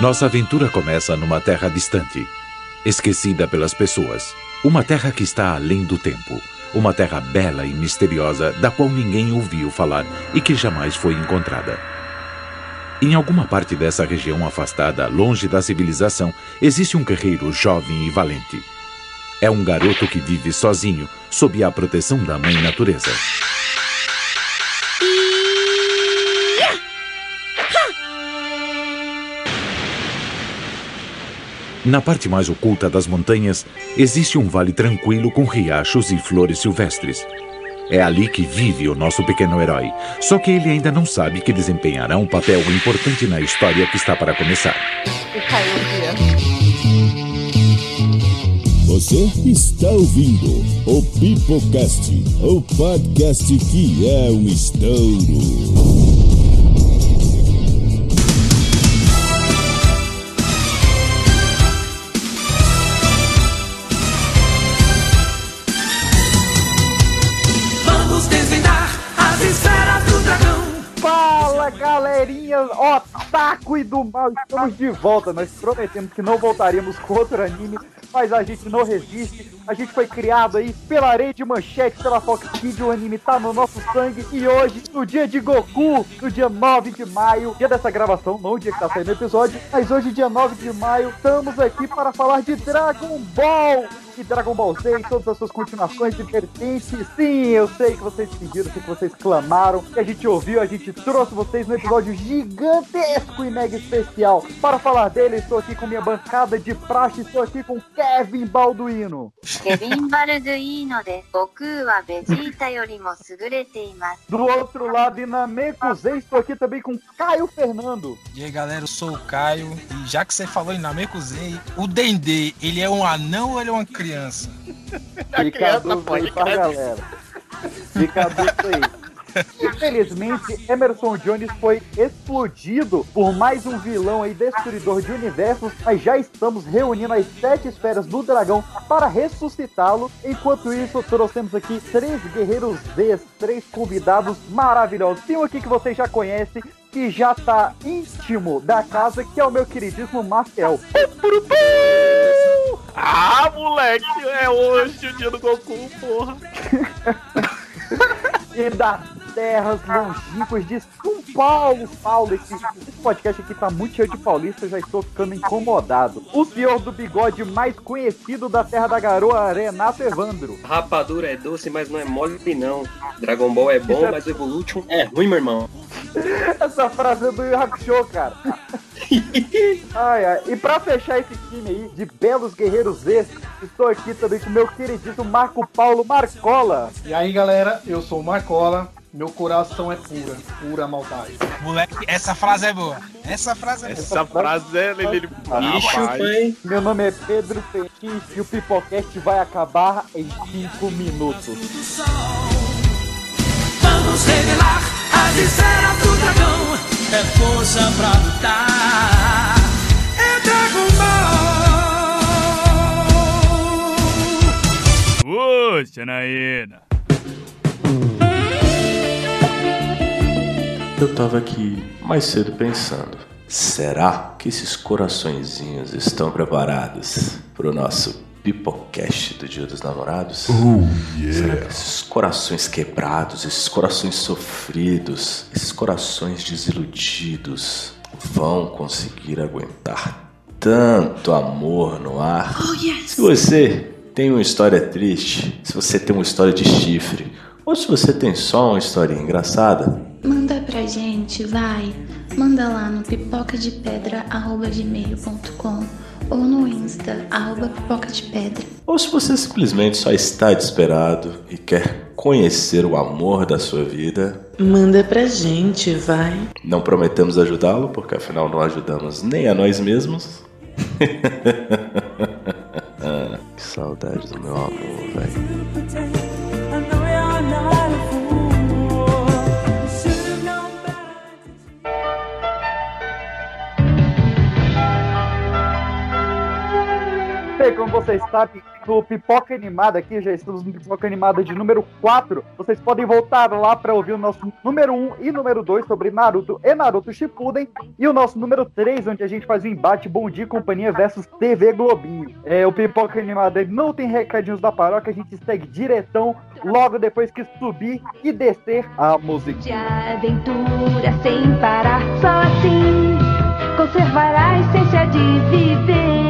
Nossa aventura começa numa terra distante, esquecida pelas pessoas. Uma terra que está além do tempo. Uma terra bela e misteriosa da qual ninguém ouviu falar e que jamais foi encontrada. Em alguma parte dessa região afastada, longe da civilização, existe um guerreiro jovem e valente. É um garoto que vive sozinho, sob a proteção da mãe natureza. Na parte mais oculta das montanhas, existe um vale tranquilo com riachos e flores silvestres. É ali que vive o nosso pequeno herói. Só que ele ainda não sabe que desempenhará um papel importante na história que está para começar. Você está ouvindo o Pipocast, o podcast que é um estouro. Galerinha, otaku e do mal, estamos de volta. Nós prometemos que não voltaríamos com outro anime, mas a gente não resiste. A gente foi criado aí pela Rede Manchete, pela Fox Kids, o anime tá no nosso sangue. E hoje, no dia de Goku, no dia 9 de maio, dia dessa gravação, não o dia que tá saindo o episódio, mas hoje, dia 9 de maio, estamos aqui para falar de Dragon Ball e Dragon Ball Z e todas as suas continuações e pertences. Sim, eu sei que vocês pediram, sei que vocês clamaram, que a gente ouviu, a gente trouxe vocês no episódio gigantesco e mega especial. Para falar dele, estou aqui com minha bancada de praxe, estou aqui com Kevin Balduino. Kevin Balduino de Goku wa Vegeta yori mo. Do outro lado, Inamekusei, estou aqui também com Caio Fernando. E aí, galera, eu sou o Caio e já que você falou em Namekusei, o Dendê, ele é um anão ou ele é uma criança? Fica a dúvida aí pra galera. Fica a dúvida aí. Infelizmente, Emerson Jones foi explodido por mais um vilão aí destruidor de universos, mas já estamos reunindo as sete esferas do dragão para ressuscitá-lo. Enquanto isso, trouxemos aqui três guerreiros Z, três convidados maravilhosos. Tem um aqui que vocês já conhecem, que já tá íntimo da casa, que é o meu queridíssimo Marcel. Ah, moleque, é hoje o dia do Goku, porra. e das terras longínquas de São Paulo, Paulo. Esse, esse podcast aqui tá muito cheio de paulista, eu já estou ficando incomodado. O senhor do bigode mais conhecido da terra da garoa, Renato Evandro. Rapadura é doce, mas não é mole não. Dragon Ball é bom, mas Evolution é ruim, meu irmão. Essa frase é do Yu Hakusho, cara. ai, ai. E pra fechar esse time aí de belos guerreiros Z, estou aqui também com meu queridíssimo Marco Paulo Marcola. E aí galera, eu sou o Marcola, meu coração é pura, pura maldade. Moleque, essa frase é boa. Essa frase é boa. Essa frase é ele, Bicho, pai. Meu nome é Pedro Petit e o Pipocast vai acabar em 5 minutos. Vamos revelar as esferas do dragão. É força pra lutar. É Dragon Ball. Puxa, Naína. Eu tava aqui mais cedo pensando: será que esses coraçõezinhos estão preparados pro nosso Pipocast do Dia dos Namorados? Será que esses corações quebrados, esses corações sofridos, esses corações desiludidos vão conseguir aguentar tanto amor no ar? Se você tem uma história triste, se você tem uma história de chifre, ou se você tem só uma historinha engraçada, Manda pra gente, vai. Manda lá no pipocadepedra.gmail.com ou no Insta, arroba pipoca de pedra. ou se você simplesmente só está desesperado e quer conhecer o amor da sua vida, Manda pra gente, vai. não prometemos ajudá-lo, porque afinal não ajudamos nem a nós mesmos. que saudade do meu amor, velho. Como vocês sabem, no Pipoca Animada aqui, já estamos no Pipoca Animada de número 4. Vocês podem voltar lá para ouvir o nosso número 1 e número 2 sobre Naruto e Naruto Shippuden. E o nosso número 3, onde a gente faz o embate Bom Dia Companhia versus TV Globinho. É, o Pipoca Animada não tem recadinhos da paróquia, a gente segue diretão logo depois que subir e descer a música. De aventura sem parar, só assim conservará a essência de viver.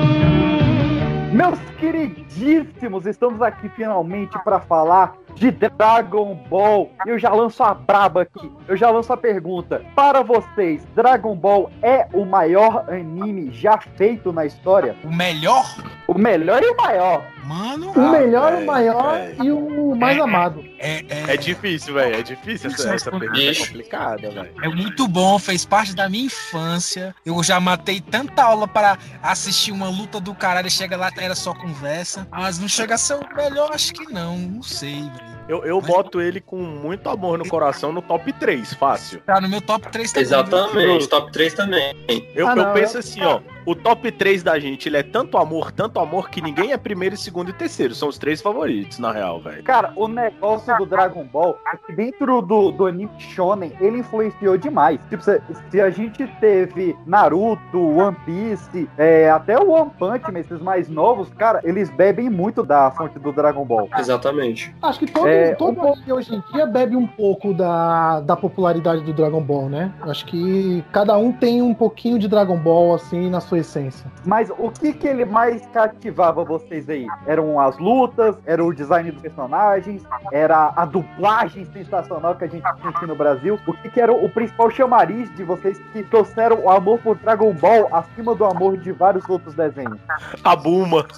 Meus queridíssimos, estamos aqui finalmente para falar de Dragon Ball. Eu já lanço a braba aqui. Eu já lanço a pergunta. Para vocês, Dragon Ball é o maior anime já feito na história? O melhor? O melhor e o maior. Mano. O melhor, é, o maior é. e o mais É, amado. É, é, É difícil, velho. É difícil essa, essa pergunta. É complicada, velho. é muito bom, fez parte da minha infância. Eu já matei tanta aula para assistir uma luta do caralho. e Chega lá, era só conversa. Mas não chega a ser o melhor, acho que não. Não sei, velho. Eu, eu boto ele com muito amor no coração no top 3, fácil. Tá no meu top 3 também. Exatamente, top 3 também. Eu, Ah, eu não, penso eu- assim, ó. O top 3 da gente, ele é tanto amor, tanto amor, que ninguém é primeiro, segundo e terceiro. São os três favoritos, na real, velho. Cara, o negócio do Dragon Ball que dentro do, do anime Shonen, ele influenciou demais. Tipo, se, se a gente teve Naruto, One Piece, é, até o One Punch Man, esses mais novos, cara, eles bebem muito da fonte do Dragon Ball. Exatamente. Acho que todo, É, todo anime hoje em dia bebe um pouco da, da popularidade do Dragon Ball, né? Acho que cada um tem um pouquinho de Dragon Ball, assim, na sua essência. Mas o que que ele mais cativava vocês aí? Eram as lutas, era o design dos personagens, era a dublagem sensacional que a gente tinha aqui no Brasil. O que que era o principal chamariz de vocês que trouxeram o amor por Dragon Ball acima do amor de vários outros desenhos? A Buma.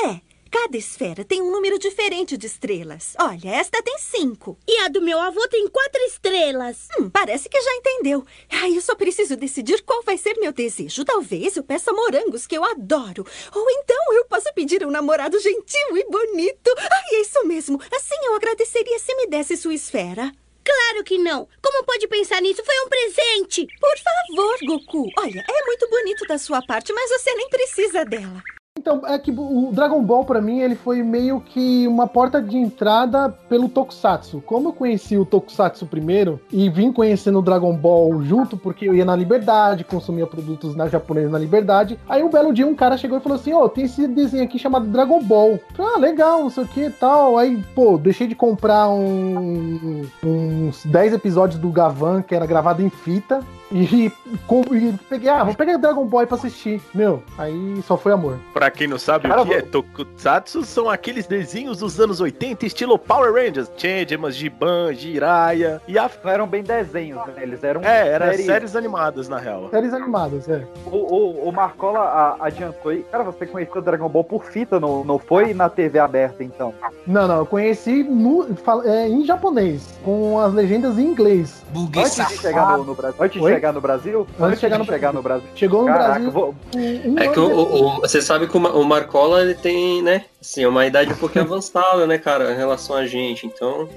É, cada esfera tem um número diferente de estrelas. Olha, esta tem cinco. E a do meu avô tem quatro estrelas. Hum, parece que já entendeu. Ai, eu só preciso decidir qual vai ser meu desejo. Talvez eu peça morangos, que eu adoro. Ou então eu posso pedir um namorado gentil e bonito. Ai, é isso mesmo. Assim eu agradeceria se me desse sua esfera. Claro que não. Como pode pensar nisso? Foi um presente. Por favor, Goku. Olha, é muito bonito da sua parte, mas você nem precisa dela. Então, é que o Dragon Ball, pra mim, ele foi meio que uma porta de entrada pelo Tokusatsu. Como eu conheci o Tokusatsu primeiro e vim conhecendo o Dragon Ball junto, porque eu ia na Liberdade, consumia produtos na japonesa na Liberdade. Aí um belo dia um cara chegou e falou assim: Ô, tem esse desenho aqui chamado Dragon Ball. Falei, ah, legal, não sei o que e tal. Aí, pô, deixei de comprar um- uns 10 episódios do Gavan, que era gravado em fita. E, com- e peguei, ah, vou pegar Dragon Ball pra assistir. Meu, aí só foi amor. Pra quem não sabe Cara, o que é vou- Tokusatsu, são aqueles desenhos dos anos 80, estilo Power Rangers. Changeman, Giban, Jiraiya e a... Não eram bem desenhos, né? Eles eram É, eram séries. séries animadas, na real. Séries animadas, é. O, o, o Marcola a- adiantou aí. Cara, você conheceu o Dragon Ball por fita, não, não foi na TV aberta, então? Não, não, eu conheci no- fal- é, em japonês, com as legendas em inglês. Buguei Antes de chegar no, no Brasil. Antes Oi? Chegar no Brasil? Antes de chegar no Brasil. no Brasil. Chegou no Caraca, Brasil. vou- um É que o, o- o- você sabe que o, Ma- o Marcola ele tem, né? Assim, uma idade um pouquinho avançada, né, cara, em relação a gente. Então,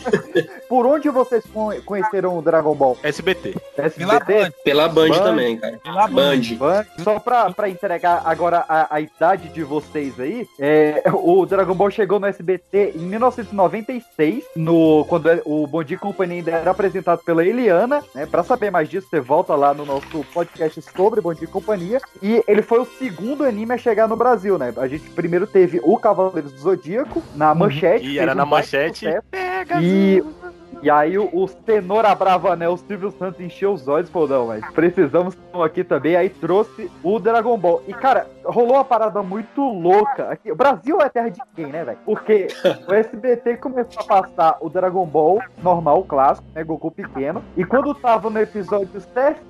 Por onde vocês con- conheceram o Dragon Ball? SBT. SBT? pela Band, Band. também, cara. Pela Band. Band. Só pra, pra entregar agora a, a idade de vocês aí, é, o Dragon Ball chegou no SBT em 1996, no, quando é- o Bom Dia Companhia ainda era apresentado pela Eliana, né? Pra saber mais disso, você volta lá no nosso podcast sobre Bom Dia e Companhia. E ele foi o segundo anime a chegar no Brasil, né? A gente primeiro teve o Cavaleiros do Zodíaco, na manchete. E era um na manchete. Pega, E, e aí o, o Cenoura Brava, né? O Silvio Santos encheu os olhos e falou, não, mas precisamos aqui também. Aí trouxe o Dragon Ball. E, cara, rolou uma parada muito louca. Aqui, o Brasil é terra de quem, né, velho? Porque o SBT começou a passar o Dragon Ball normal, o clássico, né? Goku pequeno. E quando tava no episódio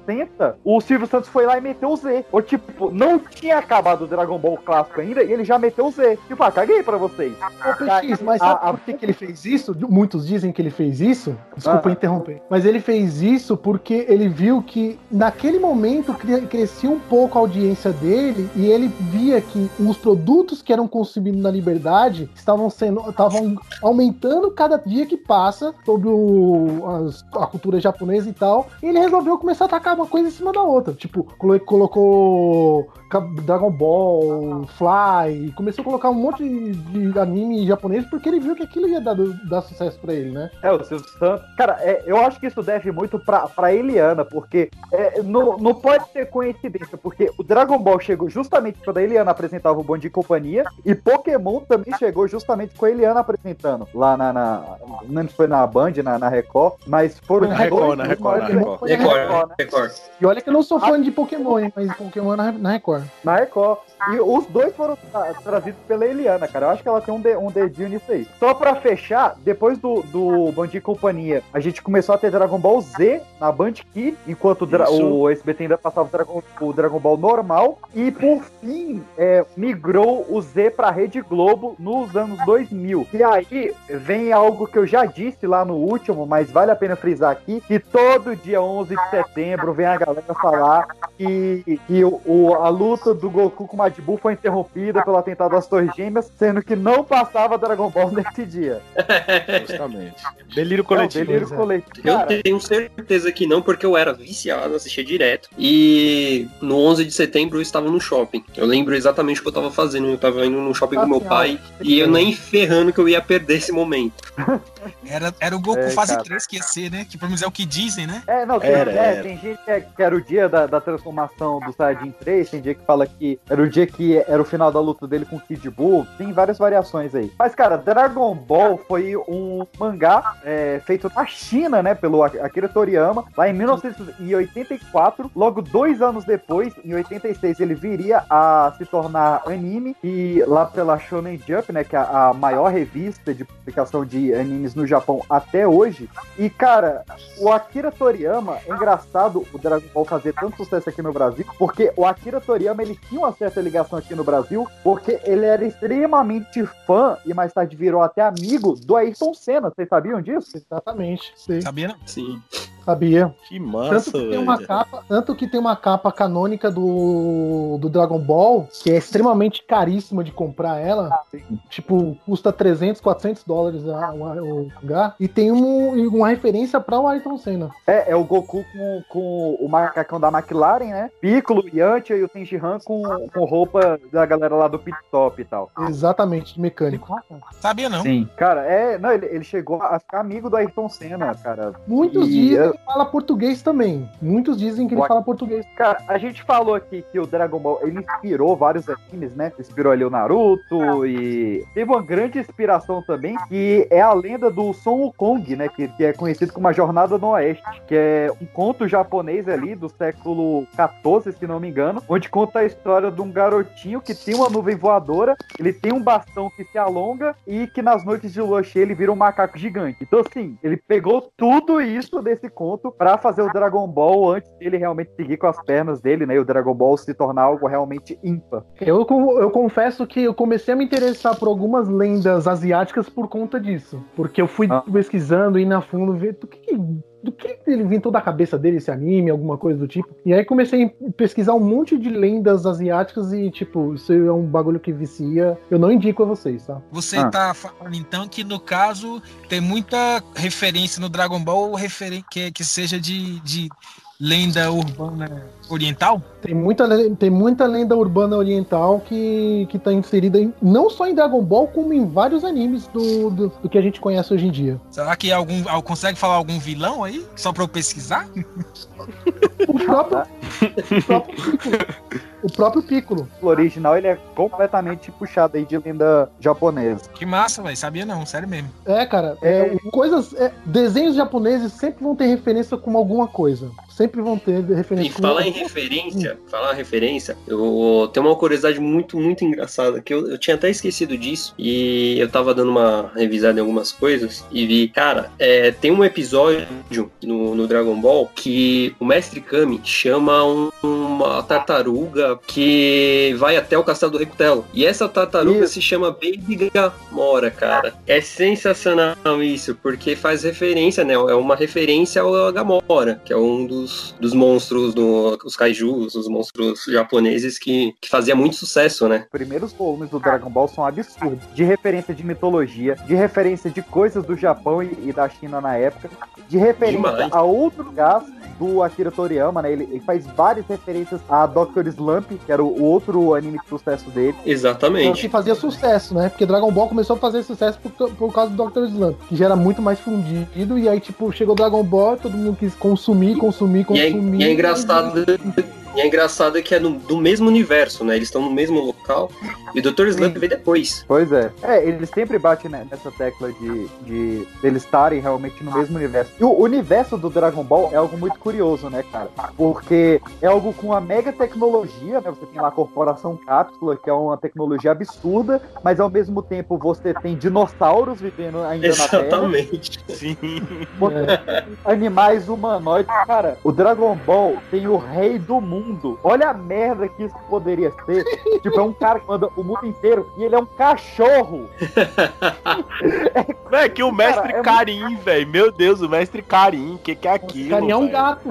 60, o Silvio Santos foi lá e meteu o Z. Ou tipo, não tinha acabado o Dragon Ball clássico ainda e ele já meteu o Z. Tipo, ah, caguei pra vocês. Ô, PX, mas A- sabe a- por que, que ele fez isso? Muitos dizem que ele fez isso isso. Desculpa Ah. interromper. Mas ele fez isso porque ele viu que naquele momento cre- crescia um pouco a audiência dele e ele via que os produtos que eram consumidos na liberdade estavam sendo estavam aumentando cada dia que passa sobre o- as- a cultura japonesa e tal. E ele resolveu começar a atacar uma coisa em cima da outra. Tipo, colo- colocou Dragon Ball, Fly, e começou a colocar um monte de, anime japonês porque ele viu que aquilo ia dar, dar sucesso pra ele, né? É, o Silvio Santos. Cara, é, eu acho que isso deve muito pra, pra Eliana, porque é, não, não pode ser coincidência, porque o Dragon Ball chegou justamente quando a Eliana apresentava o Bom de Companhia, e Pokémon também chegou justamente com a Eliana apresentando lá na. na não lembro se foi na Band, na, na Record, mas foram Na Record, na Record, na Record. Né? Record. E olha que eu não sou fã de Pokémon, hein, mas Pokémon na, na Record. Na Record. E os dois foram tra- trazidos pela Eliana, cara. Eu acho que ela tem um, de- um dedinho nisso aí. Só pra fechar, depois do, do Band Companhia, a gente começou a ter Dragon Ball Z na Band Kids, enquanto o, SBT ainda passava o Dragon, o Dragon Ball normal. E por fim, é, migrou o Z pra Rede Globo nos anos 2000. E aí vem algo que eu já disse lá no último, mas vale a pena frisar aqui, que todo dia 11 de setembro vem a galera falar que, que o, o- a luta do Goku com o Majin Buu foi interrompida pelo atentado das Torres Gêmeas, sendo que não passava Dragon Ball nesse dia. Justamente. Delírio É coletivo. delírio né? coletivo. Eu Cara, tenho certeza que não, porque eu era viciado, assistia direto. E no 11 de setembro eu estava no shopping. Eu lembro exatamente o que eu estava fazendo. Eu estava indo no shopping Ah, com meu senhora. pai e eu nem ferrando que eu ia perder esse momento. Era, era o Goku É, fase cara. 3 que ia ser, né? Que pelo menos é o que dizem, né? É, não, tem, Era, é, era. tem gente que, é- que era o dia da, da transformação do Saiyajin 3, tem dia que fala que era o dia que era o final da luta dele com o Kid Buu, tem várias variações aí. Mas, cara, Dragon Ball foi um mangá é, feito na China, né, pelo Akira Toriyama, lá em 1984, logo dois anos depois, em 86, ele viria a se tornar anime, e lá pela Shonen Jump, né, que é a, a maior revista de publicação de animes no Japão até hoje, e, cara, o Akira Toriyama, é engraçado o Dragon Ball fazer tanto sucesso aqui no Brasil, porque o Akira Toriyama, ele tinha uma certa ligação aqui no Brasil, porque ele era extremamente fã, e mais tarde virou até amigo, do Ayrton Senna. Vocês sabiam disso? Exatamente. Sei. Sabia não? Sim. Sabia. Que Tanto massa, que, tem velho. uma capa, tanto que tem uma capa canônica do, do Dragon Ball, que é extremamente caríssima de comprar ela. Tipo, custa 300, 400 dólares a- o o mangá. E tem um- uma referência para o Ayrton Senna. É, é o Goku com, com o macacão da McLaren, né? Piccolo, Yantia e o Tenjihan com, com roupa da galera lá do Pit Stop e tal. Exatamente, de mecânico. Sabia não. Sim. Cara, é. Não, ele, ele chegou a ficar amigo do Ayrton Senna, cara. Muitos E, que ele fala português também. Muitos dizem que ele What? fala português. Cara, a gente falou aqui que o Dragon Ball ele inspirou vários animes, né? Inspirou ali o Naruto e teve uma grande inspiração também, que é a lenda do Son Wukong, né? Que, que é conhecido como a Jornada no Oeste, que é um conto japonês ali do século XIV, se não me engano, onde conta a história de um garotinho que tem uma nuvem voadora, ele tem um bastão que se alonga e que nas noites de lua cheia ele vira um macaco gigante. Então, assim, ele pegou tudo isso desse conto pra fazer o Dragon Ball antes dele realmente seguir com as pernas dele, né? E o Dragon Ball se tornar algo realmente ímpar. Eu, eu confesso que eu comecei a me interessar por algumas lendas asiáticas por conta disso. Porque eu fui Ah. pesquisando, indo a fundo, ver do que, que- do que ele inventou da cabeça dele esse anime, alguma coisa do tipo. E aí comecei a pesquisar um monte de lendas asiáticas e, tipo, isso é um bagulho que vicia. Eu não indico a vocês, tá? Você Ah. tá falando então que no caso tem muita referência no Dragon Ball referen que, que seja de, de lenda urbana oriental? Tem muita, tem muita lenda urbana oriental que, que tá inserida em- não só em Dragon Ball, como em vários animes do, do, do que a gente conhece hoje em dia. Será que algum al- consegue falar algum vilão aí? Só pra eu pesquisar? O próprio, o próprio Piccolo. O próprio Piccolo. O original ele é completamente puxado aí de lenda japonesa. Que massa, velho. Sabia não, sério mesmo. É, cara, é, coisas. é, desenhos japoneses sempre vão ter referência com alguma coisa. sempre vão ter E referência. com- falar em referência, falar referência, eu tenho uma curiosidade muito, muito engraçada, que eu, eu tinha até esquecido disso, e eu tava dando uma revisada em algumas coisas, e vi, cara, é, tem um episódio no, no Dragon Ball que o Mestre Kami chama um- uma tartaruga que vai até o castelo do Rei Cutelo. E essa tartaruga se chama Baby Gamora, cara. É sensacional isso, porque faz referência, né? É uma referência ao Gamora, que é um dos, dos monstros, do, os kaijus, os monstros japoneses que, que fazia muito sucesso, né? Os primeiros volumes do Dragon Ball são absurdos. De referência de mitologia, de referência de coisas do Japão e, e da China na época, de referência Demais. a outro gás do Akira Toriyama, né? Ele, ele faz várias referências a Dr. Slump, que era o, o outro anime de sucesso dele. Então, que Exatamente. fazia sucesso, né? Porque Dragon Ball começou a fazer sucesso por, por causa do Dr. Slump, que já era muito mais fundido, e aí, tipo, chegou Dragon Ball, todo mundo quis consumir, consumir, E é, consumir. e é engraçado. E é engraçado que é no- do mesmo universo, né? Eles estão no mesmo local. E o Dr. Slump veio depois. Pois é. É, eles sempre batem né, nessa tecla de, de eles estarem realmente no mesmo universo. E o universo do Dragon Ball é algo muito curioso, né, cara? Porque é algo com uma mega tecnologia, né? Você tem lá a Corporação Cápsula, que é uma tecnologia absurda, mas ao mesmo tempo você tem dinossauros vivendo ainda na Terra. Exatamente. Sim. Animais humanoides. Cara, o Dragon Ball tem o rei do mundo. Olha a merda que isso poderia ser. tipo, é um cara que manda o mundo inteiro e ele é um cachorro. Véi, que o mestre é Karim, velho. Meu Deus, o mestre Karim. O que, que é aquilo? Carinha é um gato.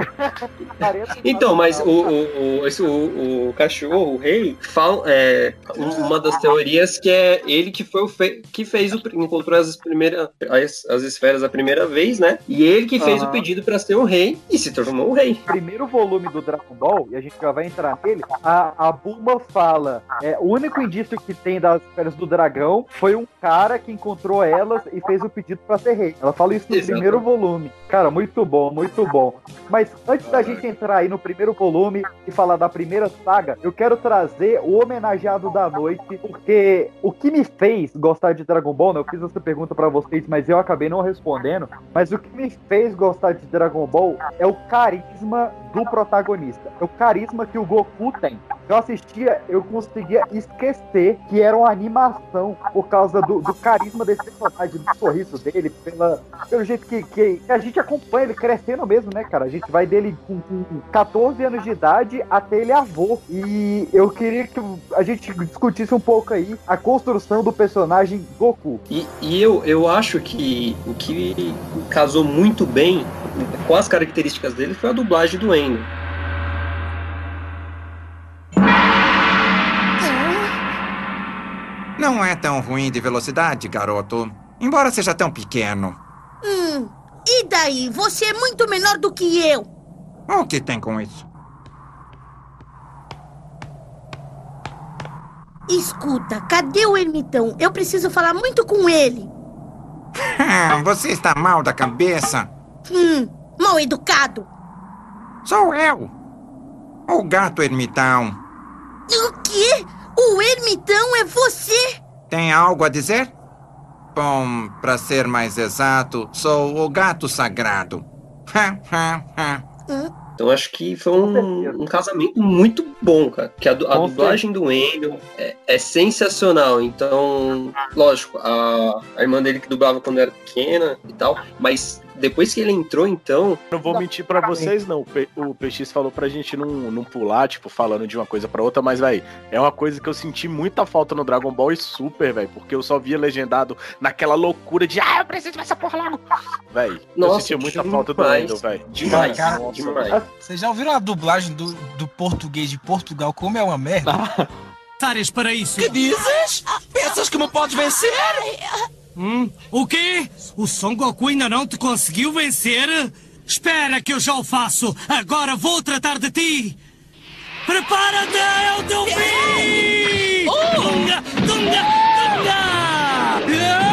Então, mas o, o, o, esse, o, o cachorro, o rei, fala, é, um- uma das teorias que é ele que foi o fe- que fez o encontrou as primeiras as, as esferas a primeira vez, né? E ele que fez Aham. o pedido pra ser o rei e se tornou o rei. primeiro volume do Dragon Ball, e a gente já vai entrar nele, a, a Bulma fala: é, o único indício que tem das esferas do dragão foi um cara que encontrou elas e fez o pedido pra ser rei. Ela fala isso no Exato. primeiro volume. Cara, muito bom, muito bom. Mas antes da gente entrar aí no primeiro volume e falar da primeira saga, eu quero trazer o homenageado da noite, porque o que me fez gostar de Dragon Ball, né? Eu fiz essa pergunta pra vocês, mas eu acabei não respondendo. Mas o que me fez gostar de Dragon Ball é o carisma do protagonista. É o carisma que o Goku tem. Eu assistia, eu conseguia esquecer que era uma animação por causa do, do carisma desse personagem, do sorriso dele, pela, pelo jeito que, que a gente acompanha ele crescendo mesmo, né, cara? A gente vai dele com, com 14 anos de idade até ele avô. E eu queria que a gente discutisse um pouco aí a construção do personagem Goku. E, e eu, eu acho que o que casou muito bem com as características dele foi a dublagem do Endo. Não é tão ruim de velocidade, garoto. Embora seja tão pequeno. Hum, e daí? Você é muito menor do que eu. O que tem com isso? Escuta, cadê o ermitão? Eu preciso falar muito com ele. Ah, Você está mal da cabeça? Hum, mal educado. Sou eu. O gato ermitão. O quê? O ermitão é você? Tem algo a dizer? Bom, para ser mais exato, sou o gato sagrado. Então acho que foi um, um casamento muito bom, cara. Que a, a dublagem do Endo é, é sensacional. Então, lógico, a, a irmã dele que dublava quando era pequena e tal, mas depois que ele entrou, então. Não vou mentir pra vocês, não. O PX falou pra gente não, não pular, tipo, falando de uma coisa pra outra, mas, véi, é uma coisa que eu senti muita falta no Dragon Ball e Super, velho, porque eu só via legendado naquela loucura de, ah, eu preciso ver essa porra logo. Véi, eu senti muita demais. falta do Endo, velho. Demais, Cara, Nossa, demais. Vocês já ouviram a dublagem do, do português de Portugal? Como é uma merda? Tares para isso. Que dizes? Pensas que me podes vencer? Hum, o quê? O Son Goku ainda não te conseguiu vencer? Espera que eu já o faço. Agora vou tratar de ti. Prepara-te, é o teu fim! Tunga, tunga, tunga!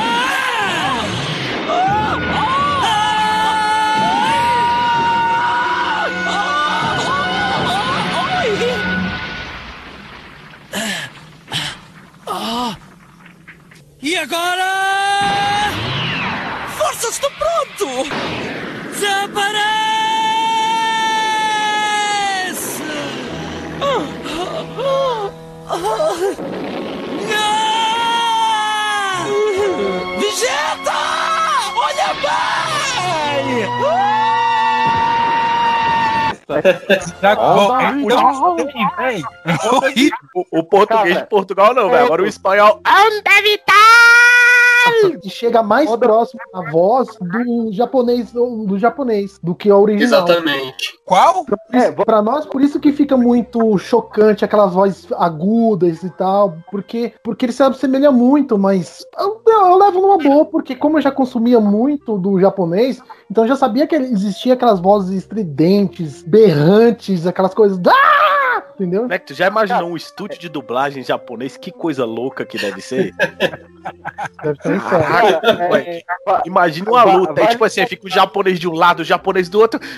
O, o português Cara, de Portugal não, velho. Agora o espanhol. Anda, Vital! E chega mais próximo a voz do japonês do, do japonês do que a original. Exatamente. Qual? É, pra nós, por isso que fica muito chocante aquelas vozes agudas e tal, porque, porque ele se assemelha muito, mas eu, eu levo numa boa, porque como eu já consumia muito do japonês, então eu já sabia que existia aquelas vozes estridentes, berrantes, aquelas coisas. Ah! Entendeu? Né, tu já imaginou um estúdio de dublagem japonês? Que coisa louca que deve ser. Deve ser. Caraca, Cara, ué, é, Imagina uma luta, aí, vale- tipo assim, fica o japonês de um lado, o japonês do outro.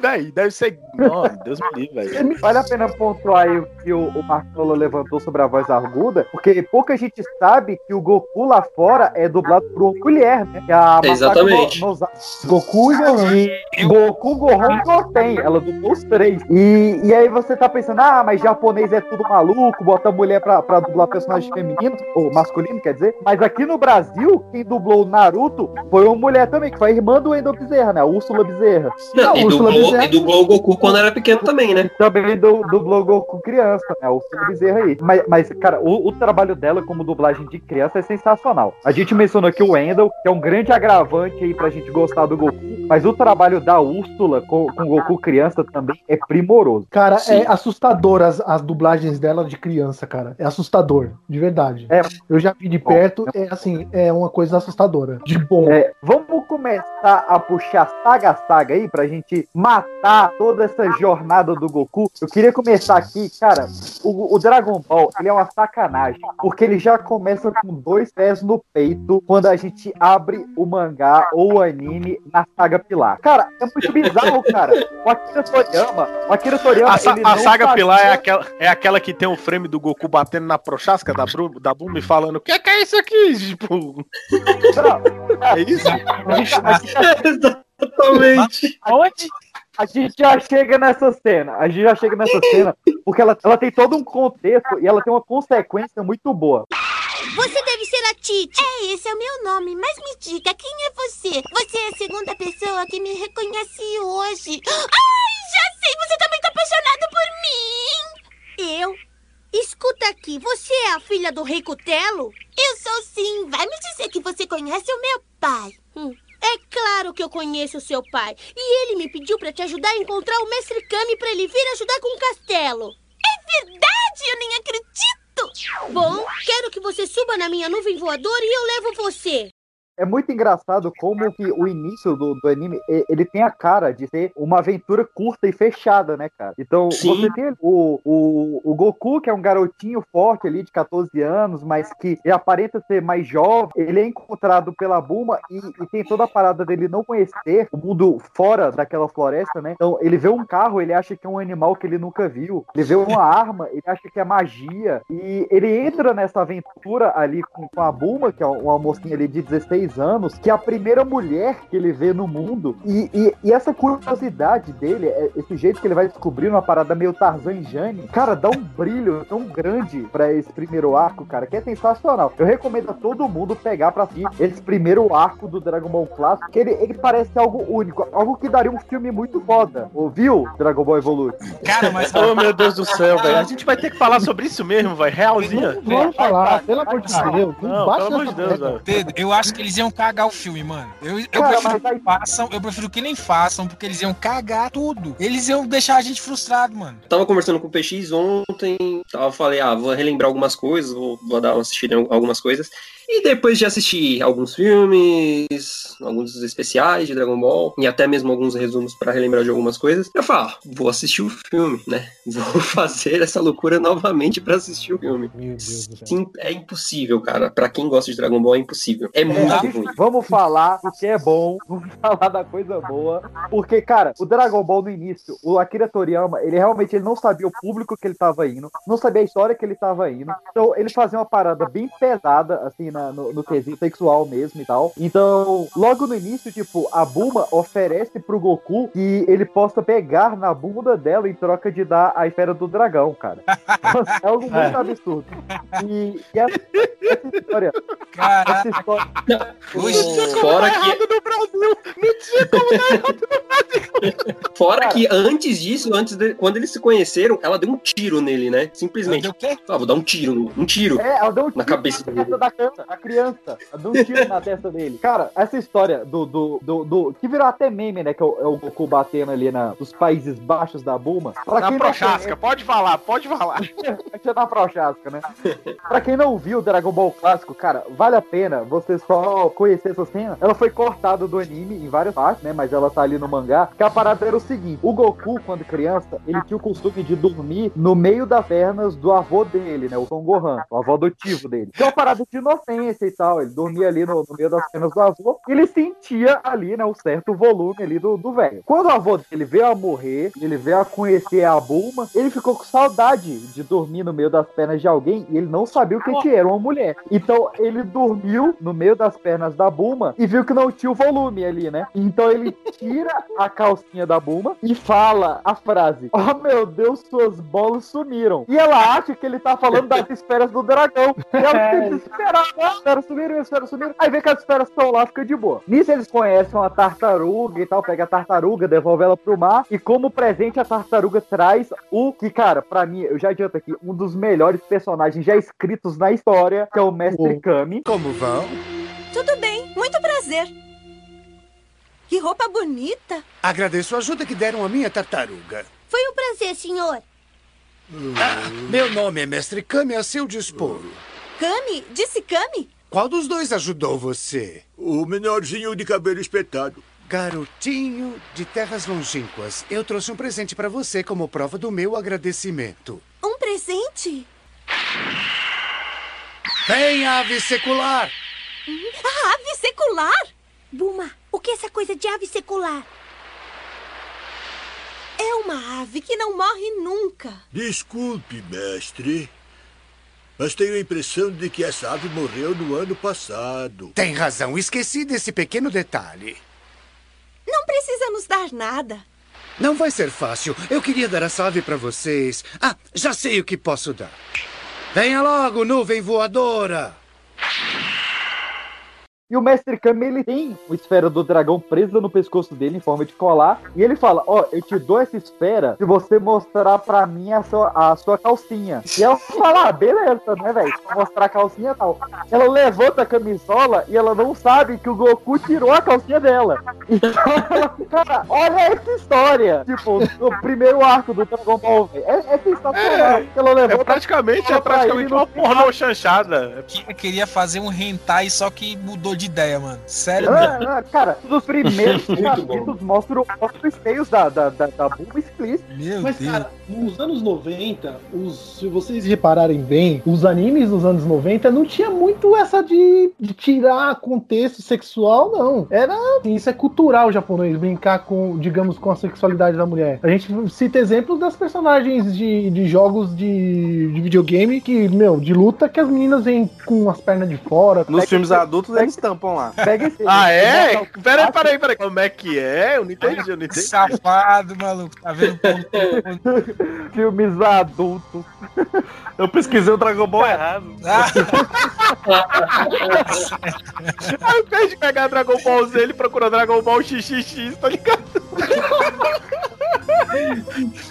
Véi, deve ser. Nossa, Deus me livre, velho. Vale a pena pontuar aí o que o, o Marcola levantou sobre a voz aguda, porque pouca gente sabe que o Goku lá fora é dublado por uma mulher, né? Que é a Exatamente. No- Noza- Goku e Gohan. E Goku, Gohan e Goten, ela dublou os três. E, e aí você tá pensando, ah, mas japonês é tudo maluco, bota mulher pra, pra dublar personagem feminino, ou masculino, quer dizer. Mas aqui no Brasil, quem dublou o Naruto foi uma mulher também, que foi a irmã do Wendel Bezerra, né? A Úrsula Bezerra. Não, e, Úrsula dublou, Bezerra. e dublou o Goku quando era pequeno também, né? Também do, dublou Goku criança, né? O Úrsula Bezerra aí. Mas, mas cara, o, o trabalho dela como dublagem de criança é sensacional. A gente mencionou aqui o Wendel, que é um grande agravante aí pra gente gostar do Goku, mas o trabalho da Úrsula com, com Goku criança também é primoroso. Cara, Sim. é assustador as, as dublagens dela de criança, cara. É assustador, de verdade. É. Eu já vi de perto, é assim, é uma coisa assustadora. De bom. É, vamos começar a puxar saga a saga aí pra gente matar toda essa jornada do Goku. Eu queria começar aqui, cara. O, o Dragon Ball ele é uma sacanagem, porque ele já começa com dois pés no peito quando a gente abre o mangá ou o anime na saga Pilar. Cara, é muito bizarro, cara. O Akira Toriyama, o Akira Toriyama, A, a não saga sabia- Pilar é aquela, é aquela que tem o frame do Goku batendo na prochasca da, Bru, da Bumi falando: O que é, que é isso aqui? Tipo, é isso? Exatamente. Onde? A gente já chega nessa cena. A gente já chega nessa cena porque ela, ela tem todo um contexto e ela tem uma consequência muito boa. Você deve ser a Titi. É, esse é o meu nome, mas me diga, quem é você? Você é a segunda pessoa que me reconhece hoje. Ai, já sei, você também tá apaixonado por mim. Eu? Escuta aqui, você é a filha do Rei Cutelo? Eu sou sim. Vai me dizer que você conhece o meu pai. Hum. É claro que eu conheço o seu pai. E ele me pediu pra te ajudar a encontrar o Mestre Kami pra ele vir ajudar com o castelo. É verdade? Eu nem acredito! Bom, quero que você suba na minha nuvem voadora e eu levo você. É muito engraçado como que o início do, do anime, ele tem a cara de ser uma aventura curta e fechada, né, cara? Então, Sim. você tem o, o, o Goku, que é um garotinho forte ali, de 14 anos, mas que aparenta ser mais jovem, ele é encontrado pela Bulma e, e tem toda a parada dele não conhecer o mundo fora daquela floresta, né? Então, ele vê um carro, ele acha que é um animal que ele nunca viu. Ele vê uma arma, ele acha que é magia. E ele entra nessa aventura ali com, com a Bulma, que é uma mocinha ali de 16 anos, que é a primeira mulher que ele vê no mundo. E, e, e essa curiosidade dele, é- esse jeito que ele vai descobrindo uma parada meio Tarzan e Jane, cara, dá um brilho tão grande pra esse primeiro arco, cara, que é sensacional. Eu recomendo a todo mundo pegar pra si esse primeiro arco do Dragon Ball Clássico, que ele, ele parece algo único, algo que daria um filme muito foda. Ouviu, Dragon Ball Evolute? Cara, mas. Oh, meu Deus do céu, velho. A gente vai ter que falar sobre isso mesmo, velho. Realzinha. Vamos falar, pelo amor de Deus. Não, pelo amor de Deus, velho. Eu acho que eles iam cagar o filme, mano. Eu, eu Cara, prefiro que aí- façam, eu prefiro que nem façam, porque eles iam cagar tudo. Eles iam deixar a gente frustrado, mano. Tava conversando com o PX ontem, tava, falei, ah, vou relembrar algumas coisas, vou, vou dar uma assistida em algumas coisas. E depois de assistir alguns filmes, alguns especiais de Dragon Ball, e até mesmo alguns resumos pra relembrar de algumas coisas, eu falo, ah, vou assistir o filme, né? Vou fazer essa loucura novamente pra assistir o filme. Meu Deus do céu. Sim, é impossível, cara. Pra quem gosta de Dragon Ball é impossível. É muito É, ruim. Vamos falar o que é bom, vamos falar da coisa boa, porque, cara, o Dragon Ball no início, o Akira Toriyama, ele realmente ele não sabia o público que ele tava indo, não sabia a história que ele tava indo, então ele fazia uma parada bem pesada, assim, na- no, no quesito sexual mesmo e tal. Então, logo no início, tipo, a Bulma oferece pro Goku que ele possa pegar na bunda dela em troca de dar a esfera do dragão, cara. É algo muito É. absurdo. E, e essa, essa história, Caraca, essa história hoje. Fora que no Brasil! Me diga como tá errado no Brasil! Fora que antes disso, antes de, quando eles se conheceram, ela deu um tiro nele, né? Simplesmente. Ela deu o quê? Ah, vou dar um tiro, um tiro. É, ela deu um tiro na cabeça na testa da criança, da criança. Ela deu um tiro na testa dele. Cara, essa história do, do, do, do- que virou até meme, né? Que é o, é o Goku batendo ali na, nos Países Baixos da Bulma. Pra Na não Prochasca, pode falar, pode falar. Você tá Prochasca, né? pra quem não viu o Dragon Ball clássico, cara, vale a pena você só conhecer essa cena. Ela foi cortada do anime em várias partes, né? Mas ela tá ali no mangá. Que a parada era o seguinte: o Goku, quando criança, ele tinha o costume de dormir no meio das pernas do avô dele, né? O Son Gohan, o avô adotivo dele. Que é uma parada de inocência e tal. Ele dormia ali no, no meio das pernas do avô. E ele sentia ali, né? O certo volume ali do do velho. Quando o avô dele veio a morrer, ele veio a conhecer a Bulma, ele ficou com saudade de dormir no meio das pernas de alguém e ele não sabia o que, que era uma mulher. Então ele dormiu no meio das pernas da Bulma e viu que não tinha o volume ali, né? Então ele tira a calcinha da Bulma e fala a frase: Oh meu Deus, suas bolas sumiram. E ela acha que ele tá falando das esferas do dragão. E ela fica desesperada. As esferas sumiram, as esferas sumiram. Aí vê que as esferas estão lá, fica de boa. Nisso eles conhecem uma tartaruga e tal, pega a tartaruga, devolve ela pro mar. E como presente, a tartaruga traz o que, cara, pra mim, eu já adianto aqui, um dos melhores personagens já escritos na história, que é o Mestre Kami. Como vão? Tudo bem, muito prazer. Que roupa bonita. Agradeço a ajuda que deram à minha tartaruga. Foi um prazer, senhor. Ah, meu nome é Mestre Kami a seu dispor. Kami? Disse Kami? Qual dos dois ajudou você? O menorzinho de cabelo espetado. Garotinho de terras longínquas, eu trouxe um presente pra você como prova do meu agradecimento. Um presente? Vem, ave secular! A ave secular? Buma, o que é essa coisa de ave secular? É uma ave que não morre nunca. Desculpe, mestre. Mas tenho a impressão de que essa ave morreu no ano passado. Tem razão, esqueci desse pequeno detalhe. Não precisa nos dar nada. Não vai ser fácil. Eu queria dar essa ave pra vocês. Ah, já sei o que posso dar. Venha logo, nuvem voadora! E o Mestre Kami, ele tem uma esfera do dragão presa no pescoço dele em forma de colar. E ele fala: Ó, eu te dou essa esfera se você mostrar pra mim a sua, a sua calcinha. E ela fala: ah, beleza, né, velho? Mostrar a calcinha e tal. Ela levanta a camisola e ela não sabe que o Goku tirou a calcinha dela. Então, cara, olha essa história. Tipo, o primeiro arco do Dragon Ball, velho. É, é sensacional. É, ela levanta é praticamente, é praticamente uma pornô chanchada. Eu queria fazer um hentai, só que mudou de ideia, mano. Sério, Ah, mesmo. ah, cara, um dos primeiros capítulos mostra os seios da, da, da, da Bulma explícito. Meu Mas, cara, nos anos 90, os, se vocês repararem bem, os animes dos anos 90 não tinha muito essa de, de tirar contexto sexual, não. Era. assim, Isso é cultural japonês, brincar com, digamos, com a sexualidade da mulher. A gente cita exemplos das personagens de, de jogos de, de videogame que, meu, de luta, que as meninas vêm com as pernas de fora. Nos filmes adultos eles tampam lá. Pega esse. Ah, é? Peraí, peraí, peraí. Como é que é? Eu não entendi, eu não entendi. Safado, maluco. Tá vendo? Filmes adultos. Eu pesquisei o Dragon Ball errado. Ao invés de pegar Dragon Ball Z, ele procurou Dragon Ball XXX, tá ligado?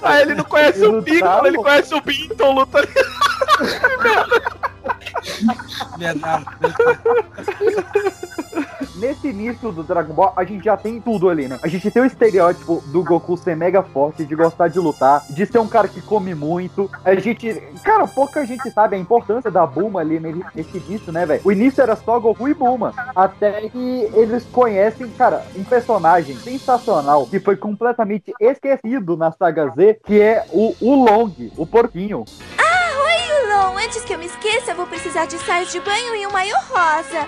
Aí ele não conhece o Piccolo, ele conhece o Bintolo, tá ligado? Nesse início do Dragon Ball, a gente já tem tudo ali, né? A gente tem o estereótipo do Goku ser mega forte, de gostar de lutar, de ser um cara que come muito. A gente. Cara, pouca gente sabe a importância da Bulma ali nesse início, né, velho? O início era só Goku e Bulma. Até que eles conhecem, cara, um personagem sensacional que foi completamente esquecido na saga Z, que é o, o Long, o porquinho. Ah, Ulon. Antes que eu me esqueça, vou precisar de saia de banho e um maiô rosa.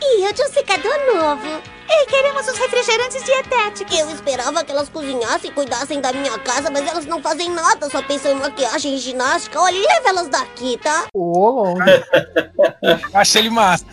E eu de um secador novo. E queremos os refrigerantes dietéticos. Eu esperava que elas cozinhassem e cuidassem da minha casa, mas elas não fazem nada, só pensam em maquiagem e ginástica. Olha, leva elas daqui, tá? Ô, longe. Achei ele massa.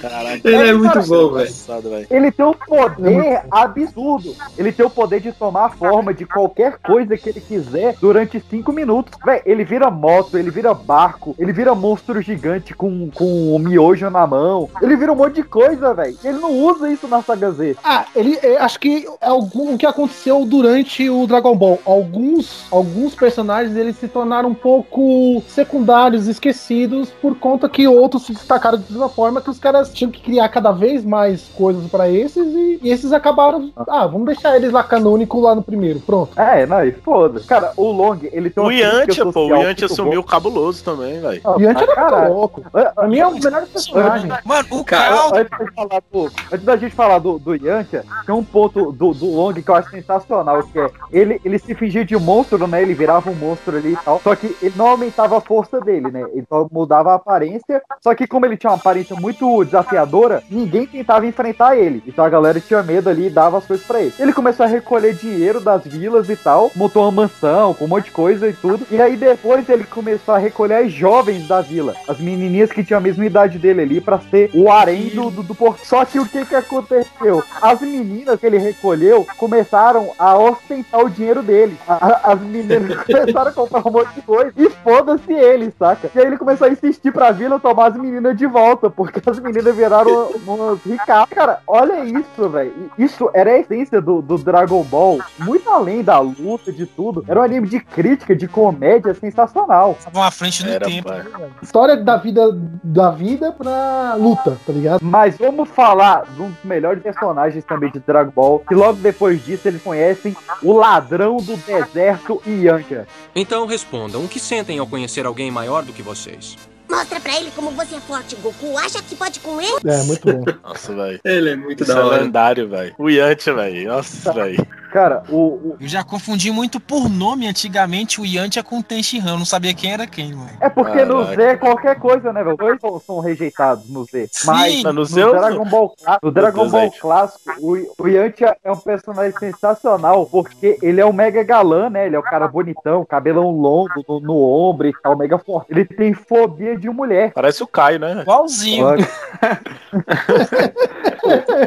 Caraca. Ele é muito bom, velho. Engraçado, velho. Ele tem um poder absurdo. Ele tem o poder de tomar a forma de qualquer coisa que ele quiser durante cinco minutos. Véi, ele vira moto, ele vira barco, ele vira monstro gigante com, com o miojo na mão. Ele vira um monte de coisa, velho. Ele não usa isso na Z? Ah, ele é, acho que é algum o que aconteceu durante o Dragon Ball. Alguns, alguns personagens eles se tornaram um pouco secundários, esquecidos, por conta que outros se destacaram de uma forma que os caras tinham que criar cada vez mais coisas pra esses e, e esses acabaram. Ah, vamos deixar eles lá canônico lá no primeiro. Pronto. É, não, e foda. Cara, o Long, ele tem O uma crítica Yantia, pô, o Yantia sumiu cabuloso também, velho. Ah, antes pra era louco. Pra mim é um dos melhores personagens. Mano, o Cara, Cal. antes, da gente falar falar do, do Yantia, tem um ponto do, do Long que eu acho sensacional, que é ele, ele se fingia de monstro, né? Ele virava um monstro ali e tal. Só que ele não aumentava a força dele, né? Ele só mudava a aparência. Só que como ele tinha uma aparência muito desafiadora, ninguém tentava enfrentar ele. Então a galera tinha medo ali e dava as coisas pra ele. Ele começou a recolher dinheiro das vilas e tal, montou uma mansão com um monte de coisa e tudo. E aí depois ele começou a recolher as jovens da vila, as menininhas que tinham a mesma idade dele ali, pra ser o harém do, do, do porco. Só que o que que aconteceu? As meninas que ele recolheu começaram a ostentar o dinheiro dele. A- a- as meninas começaram a comprar um monte de coisa e foda-se ele, saca? E aí ele começou a insistir pra vila tomar as meninas de volta, porque as meninas viraram umas ricas. Cara, olha isso, velho. Isso era a essência do, do Dragon Ball. Muito além da luta, de tudo. Era um anime de crítica, de comédia sensacional. Estavam à frente do Era, tempo. pai. História da vida da vida pra luta, tá ligado? Mas vamos falar de um dos melhores personagens também de Dragon Ball. Que logo depois disso eles conhecem o ladrão do deserto Yantia. Então respondam, o que sentem ao conhecer alguém maior do que vocês? Mostra pra ele como você é forte, Goku. Acha que pode com ele? É, muito bom. Nossa, velho. Ele é muito Isso da é hora. lendário, velho. O Yantia, velho. Nossa, velho. Cara, o, o- Eu já confundi muito por nome antigamente o Yantia com o Tenshinhan. Eu não sabia quem era quem, mano. É porque no Caraca. Z é qualquer coisa, né, velho? Dois são, são rejeitados no Z. Mas Sim, no no, Z eu- Dragon Ball, no Dragon Ball clássico, o, o Yantia é um personagem sensacional, porque ele é um mega galã, né? Ele é o cara bonitão, cabelão longo no, no ombro e tal, mega forte. Ele tem fobia de mulher. Parece o Caio, né? Igualzinho.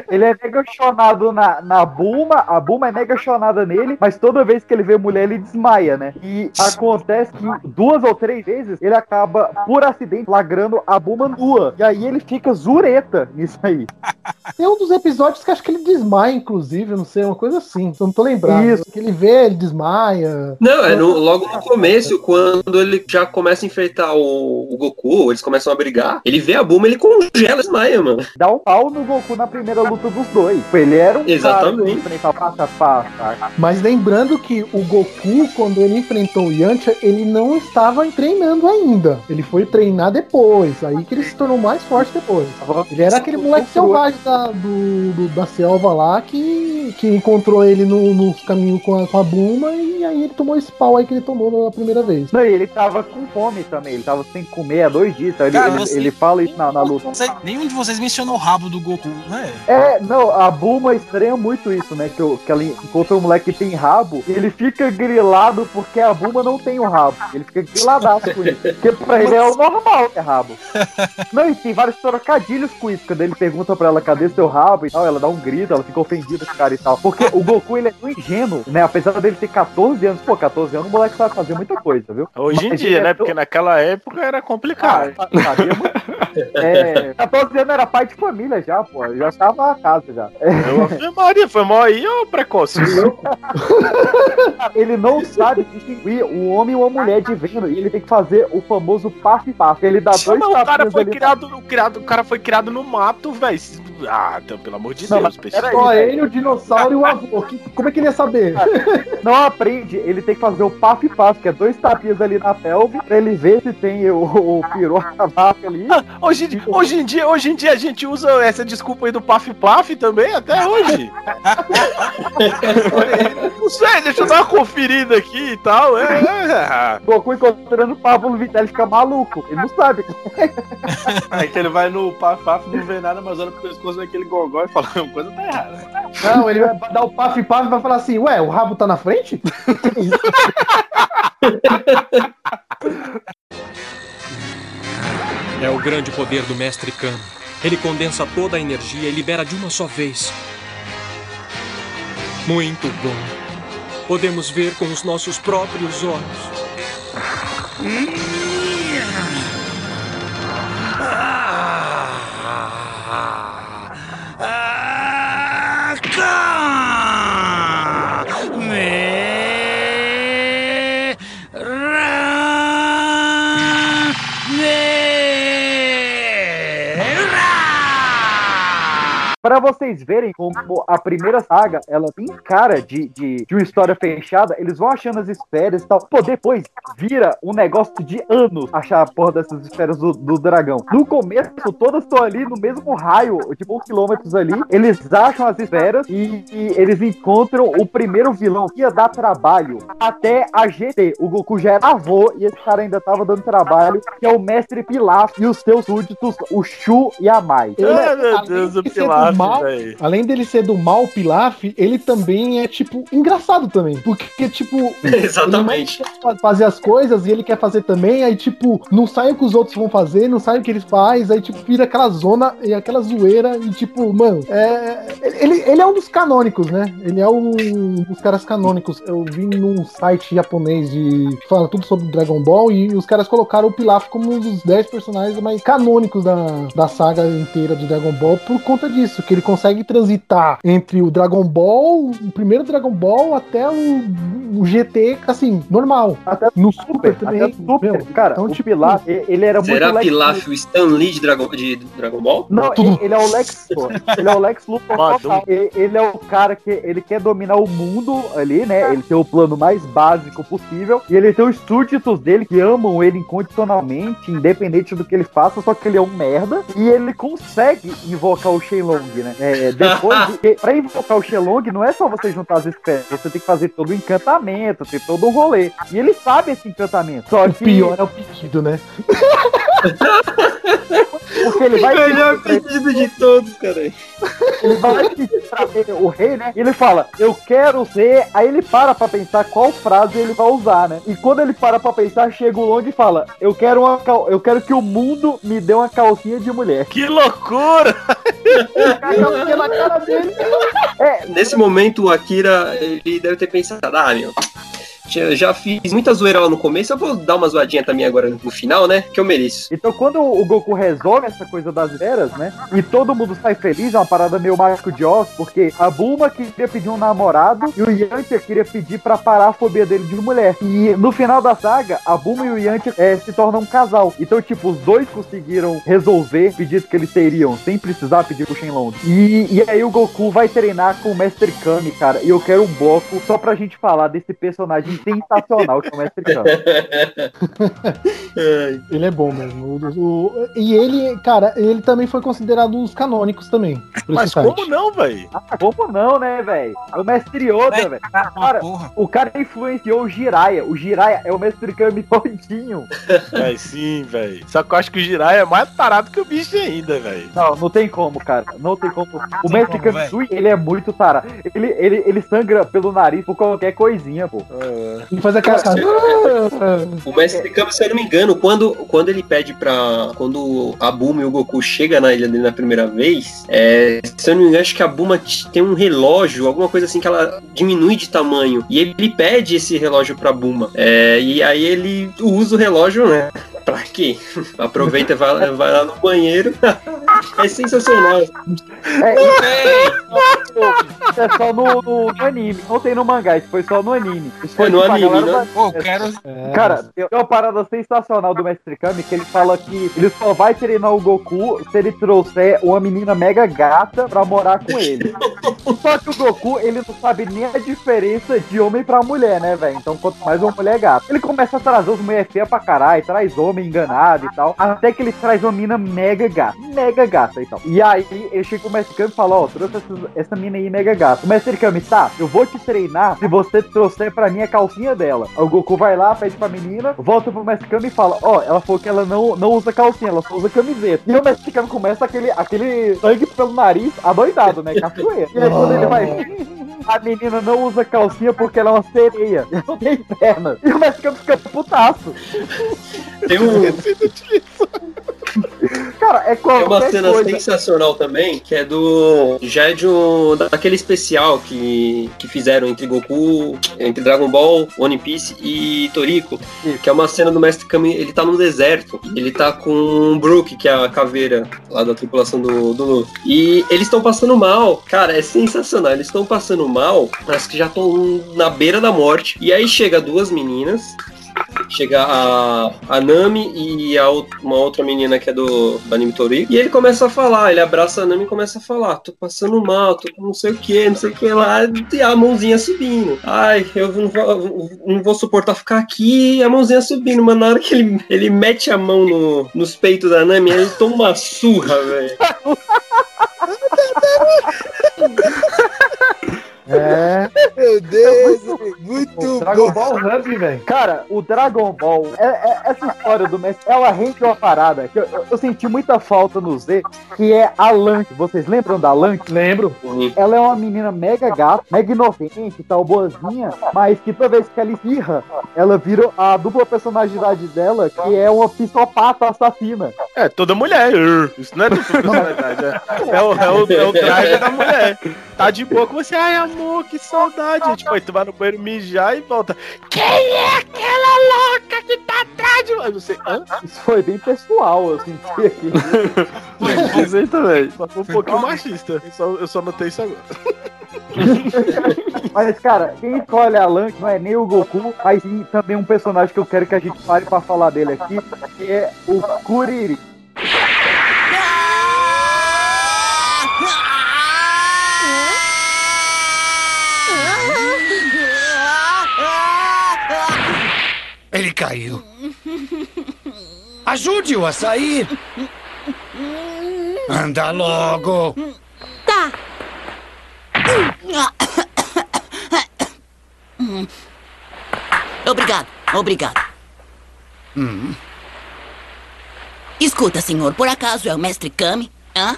ele é mega chonado na, na Bulma, a Bulma é mega chonada nele, mas toda vez que ele vê mulher, ele desmaia, né? E acontece que duas ou três vezes ele acaba, por acidente, flagrando a Bulma nua. E aí ele fica zureta nisso aí. Tem um dos episódios que acho que ele desmaia, inclusive, não sei, uma coisa assim. Eu não tô lembrado. Isso. Que ele vê, ele desmaia. Não, é no- logo no começo, quando ele já começa a enfrentar o, o Goku, eles começam a brigar, ele vê a Bulma, ele congela, desmaia, mano. Dá um pau no Goku na primeira luta dos dois. Ele era um Exatamente. cara que enfrentar passo a passo, Mas lembrando que o Goku, quando ele enfrentou o Yantia, ele não estava treinando ainda. Ele foi treinar depois. Aí que ele se tornou mais forte depois. Ele era aquele moleque selvagem da, do, do- da selva lá que, que encontrou ele no, no caminho com a, com a Bulma e aí ele tomou esse pau aí que ele tomou na primeira vez. Não, e ele tava com fome também, ele tava sem comer há dois dias. Então ele, Cara, ele, você- ele fala isso na, na luta. Você- nenhum de vocês mencionou o rabo do Goku, né? É, não, a Bulma estranha muito isso, né? Que, o- que ela encontra um moleque que tem rabo ele fica grilado porque a Bulma não tem o rabo. Ele fica griladaço com isso. Porque pra ele é o normal ter rabo. Não, e tem vários trocadilhos com isso. Quando ele pergunta pra ela cadê seu rabo e tal, ela dá um grito, ela fica ofendida com o cara e tal. Porque o Goku, ele é tão ingênuo, né? Apesar dele ter 14 anos, pô, 14 anos o moleque sabe fazer muita coisa, viu? Hoje em dia, é né? Porque naquela época era complicado. Ah, sabia muito. É, 14 anos era pai de família já, pô. Já estava a casa já. É, Eu afirmaria, foi mó aí ou precoce? ele não sabe distinguir um homem e uma mulher de vendo. E ele tem que fazer o famoso paf-paf. Ele dá dois Mas o cara tapinhas foi ali. criado, o criado, o cara foi criado no mato, velho. Ah, então, pelo amor de Não, Deus, peraí, Só velho. ele, o dinossauro e o avô. Que- como é que ele ia saber? Não aprende, ele tem que fazer o paf-paf, que é dois tapinhas ali na pelve, pra ele ver se tem o, o peru, a vaca ali. Hoje, hoje, em dia, hoje em dia a gente usa essa desculpa aí do Paf Paf também, até hoje. Não sei, deixa eu dar uma conferida aqui e tal. É, é. Goku encontrando o Pablo Vittel ele fica maluco. Ele não sabe. Aí que ele vai no Paf Paf, não vê nada, mas olha pro pescoço daquele gogó e fala, uma coisa tá errada. Não, ele vai dar o paf-paf e vai falar assim, ué, o rabo tá na frente? É o grande poder do Mestre Kami. Ele condensa toda a energia e libera de uma só vez. Muito bom. Podemos ver com os nossos próprios olhos. Pra vocês verem como a primeira saga, ela tem cara de, de, de uma história fechada, eles vão achando as esferas e tal. Pô, depois vira um negócio de anos achar a porra dessas esferas do, do dragão. No começo, todas estão ali no mesmo raio, tipo, quilômetros ali. Eles acham as esferas e, e eles encontram o primeiro vilão que ia dar trabalho até a GT. O Goku já era avô e esse cara ainda tava dando trabalho, que é o Mestre Pilaf e os seus súditos, o Shu e a Mai. É- Ai, meu Deus, o ser Pilaf, mal, velho. Além dele ser do mal, Pilaf, ele também é, tipo, engraçado também. Porque, tipo. Exatamente. Ele fazer as coisas e ele quer fazer também, aí, tipo, não sai o que os outros vão fazer, não sai o que ele faz, aí, tipo, vira aquela zona e aquela zoeira e, tipo, mano, é. Ele, ele é um dos canônicos, né? Ele é um dos caras canônicos. Eu vi num site japonês de. fala tudo sobre Dragon Ball e os caras colocaram o Pilaf como um dos 10 personagens mais canônicos da, da saga inteira de Dragon Ball por conta disso, que ele consegue transitar entre o Dragon Ball, o primeiro Dragon Ball até o, o GT, assim, normal. Até no Super também. Até o Super, cara, então, o tipo, Pilaf, ele era Será muito Lex Pilaf o Stan Lee de Dragon, de Dragon Ball? Não, ele, ele é o Lex Luthor. Ele é o Lex Luthor total. Ele, ele é o cara que ele quer dominar o mundo ali, né? Ele tem o plano mais básico possível. E ele tem os súditos dele que amam ele incondicionalmente, independente do que ele faça, só que ele é um merda. E ele consegue invocar o Shenlong, né? É, depois, de, pra invocar o Shenlong, não é só você juntar as esferas, você tem que fazer todo o encantamento, tem todo um rolê. E ele sabe esse encantamento. Só O que. pior é o pedido, né? Porque ele vai. Melhor pedido de todos, cara. Ele vai pedir pra ver o rei, né? E ele fala, eu quero ser. Aí ele para pra pensar qual frase ele vai usar, né? E quando ele para pra pensar, chega o Long e fala, eu quero uma cal... eu quero que o mundo me dê uma calcinha de mulher. Que loucura! Pela cara dele. É, Nesse momento, o Akira, ele deve ter pensado, ah, meu, já, fiz muita zoeira lá no começo, eu vou dar uma zoadinha também agora no final, né? Que eu mereço. Então quando o Goku resolve essa coisa das esferas, né? E todo mundo sai feliz, é uma parada meio mágico de Oz, porque a Bulma queria pedir um namorado e o Yantia queria pedir pra parar a fobia dele de mulher. E no final da saga, a Bulma e o Yantia é, se tornam um casal. Então, tipo, os dois conseguiram resolver pedidos que eles teriam, sem precisar pedir pro Shenlong. E, e aí o Goku vai treinar com o Mestre Kami, cara. E eu quero um bloco só pra gente falar desse personagem sensacional que é o Mestre Kami. Ele é bom mesmo. O- o- e ele, cara, ele também foi considerado um dos canônicos também. Mas esse site. como não, velho? Ah, como não, né, velho? É o Mestre Yoda, velho. Cara, o cara influenciou o Jiraiya. O Jiraiya é o Mestre Kami todinho. É sim, velho. Só que eu acho que o Jirai é mais tarado que o bicho ainda, velho. Não, não tem como, cara. Não tem como. O tem Mestre como, Kami Sui, ele é muito tarado. Ele, ele, ele sangra pelo nariz por qualquer coisinha, pô. Ele faz aquela cara. O Mestre se eu não me engano, quando, quando ele pede pra. Quando a Bulma e o Goku chegam na ilha dele na primeira vez, é, se eu não me engano, acho que a Bulma t- tem um relógio, alguma coisa assim que ela diminui de tamanho. E ele pede esse relógio pra Bulma. É, e aí ele usa o relógio, né? Pra quê? Aproveita e vai, vai lá no banheiro. é sensacional. É, isso é só no, no- no anime. Não tem no mangá, isso foi só no anime. Isso foi É no tipo, anime, né? Pô, eu quero- Cara, tem uma parada sensacional do Mestre Kami que ele fala que ele só vai treinar o Goku se ele trouxer uma menina mega gata pra morar com ele. Só que o Goku, ele não sabe nem a diferença de homem pra mulher, né, velho? Então, quanto mais uma mulher gata. Ele começa a trazer os mulheres feias pra caralho, traz homem enganado e tal. Até que ele traz uma mina mega gata. Mega gata e tal. E aí, ele chega com o Mestre Kami e fala: Ó, trouxe essa, essa mina aí mega gata. O Mestre Kami, tá, eu vou te treinar se você trouxer pra mim a calcinha dela. Aí o Goku vai lá, pede pra menina, volta pro Mestre Kami e fala: Ó, ela falou que ela não, não usa calcinha, ela só usa camiseta. E o Mestre Kami começa aquele, aquele sangue pelo nariz, adoidado, né? Cachoeira. E aí quando ele vai. A menina não usa calcinha porque ela é uma sereia. Não tem perna. E o Mestre Kami fica putaço. Tem um. Cara, é uma cena coisa. sensacional também, que é do. Já é de um. daquele especial que, que fizeram entre Goku, entre Dragon Ball, One Piece e Toriko. Que é uma cena do Mestre Kami, ele tá num deserto. Ele tá com o Brook, que é a caveira lá da tripulação do, do Luffy. E eles estão passando mal. Cara, é sensacional. Eles estão passando mal, mas que já estão na beira da morte. E aí chega duas meninas chega a, a Nami e a, uma outra menina que é do, do anime Tori. E ele começa a falar, ele abraça a Nami e começa a falar: tô passando mal, tô com não sei o que, não sei o que lá, e a mãozinha subindo. Ai, eu não vou, não vou suportar ficar aqui e a mãozinha subindo. Mas na hora que ele, ele mete a mão no, nos peitos da Nami, ele toma uma surra, velho. Dragon Ball Hub, velho. Cara, o Dragon Ball, é, é- essa história do mestre, ela rende uma parada que eu, eu- eu senti muita falta no Z, que é a Lank. Vocês lembram da Lank? Lembro. Ela é uma menina mega gata, mega inocente, tal, boazinha, mas que toda vez que ela espirra, ela vira a dupla personalidade dela, que é uma psicopata assassina. É, toda mulher. Isso não é dupla personalidade. É, é o, é, o, é o drive da mulher. Tá de boa com você. Ai, amor, que saudade. Tipo, aí tu vai no banheiro mijar e volta. Quem é aquela louca que tá atrás Aí você. Hã? Isso foi bem pessoal, eu senti aqui. Também. Só foi um pouquinho machista. Eu só, eu só notei isso agora. Mas, cara, quem escolhe a Lank não é nem o Goku, mas sim também um personagem que eu quero que a gente pare pra falar dele aqui, que é o Kuriri. Ele caiu. Ajude-o a sair. Anda logo. Tá. Obrigado, obrigado. Escuta, senhor, por acaso é o mestre Kami? Hã?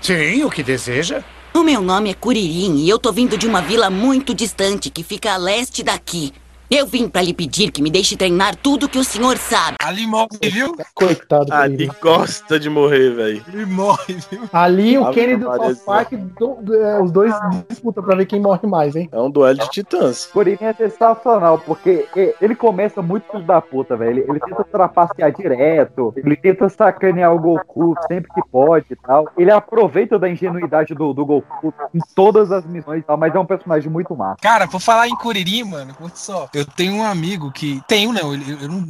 Sim, o que deseja? O meu nome é Kuririn e eu tô vindo de uma vila muito distante que fica a leste daqui. Eu vim pra lhe pedir que me deixe treinar tudo que o senhor sabe. Ali morre, viu? Coitado Ali gosta de morrer, velho. Ele morre, viu? Ali o Kenny do South Park, do- do- é, os dois disputam pra ver quem morre mais, hein? É um duelo de titãs. Kuririn é sensacional, porque ele começa muito filho da puta, velho. Ele, ele tenta trapacear direto, ele tenta sacanear o Goku sempre que pode e tal. Ele aproveita da ingenuidade do, do Goku em todas as missões e tal, mas é um personagem muito massa. Cara, por falar em Kuririn, mano, curte só. Eu tenho um amigo que. Tenho, não, ele, eu não.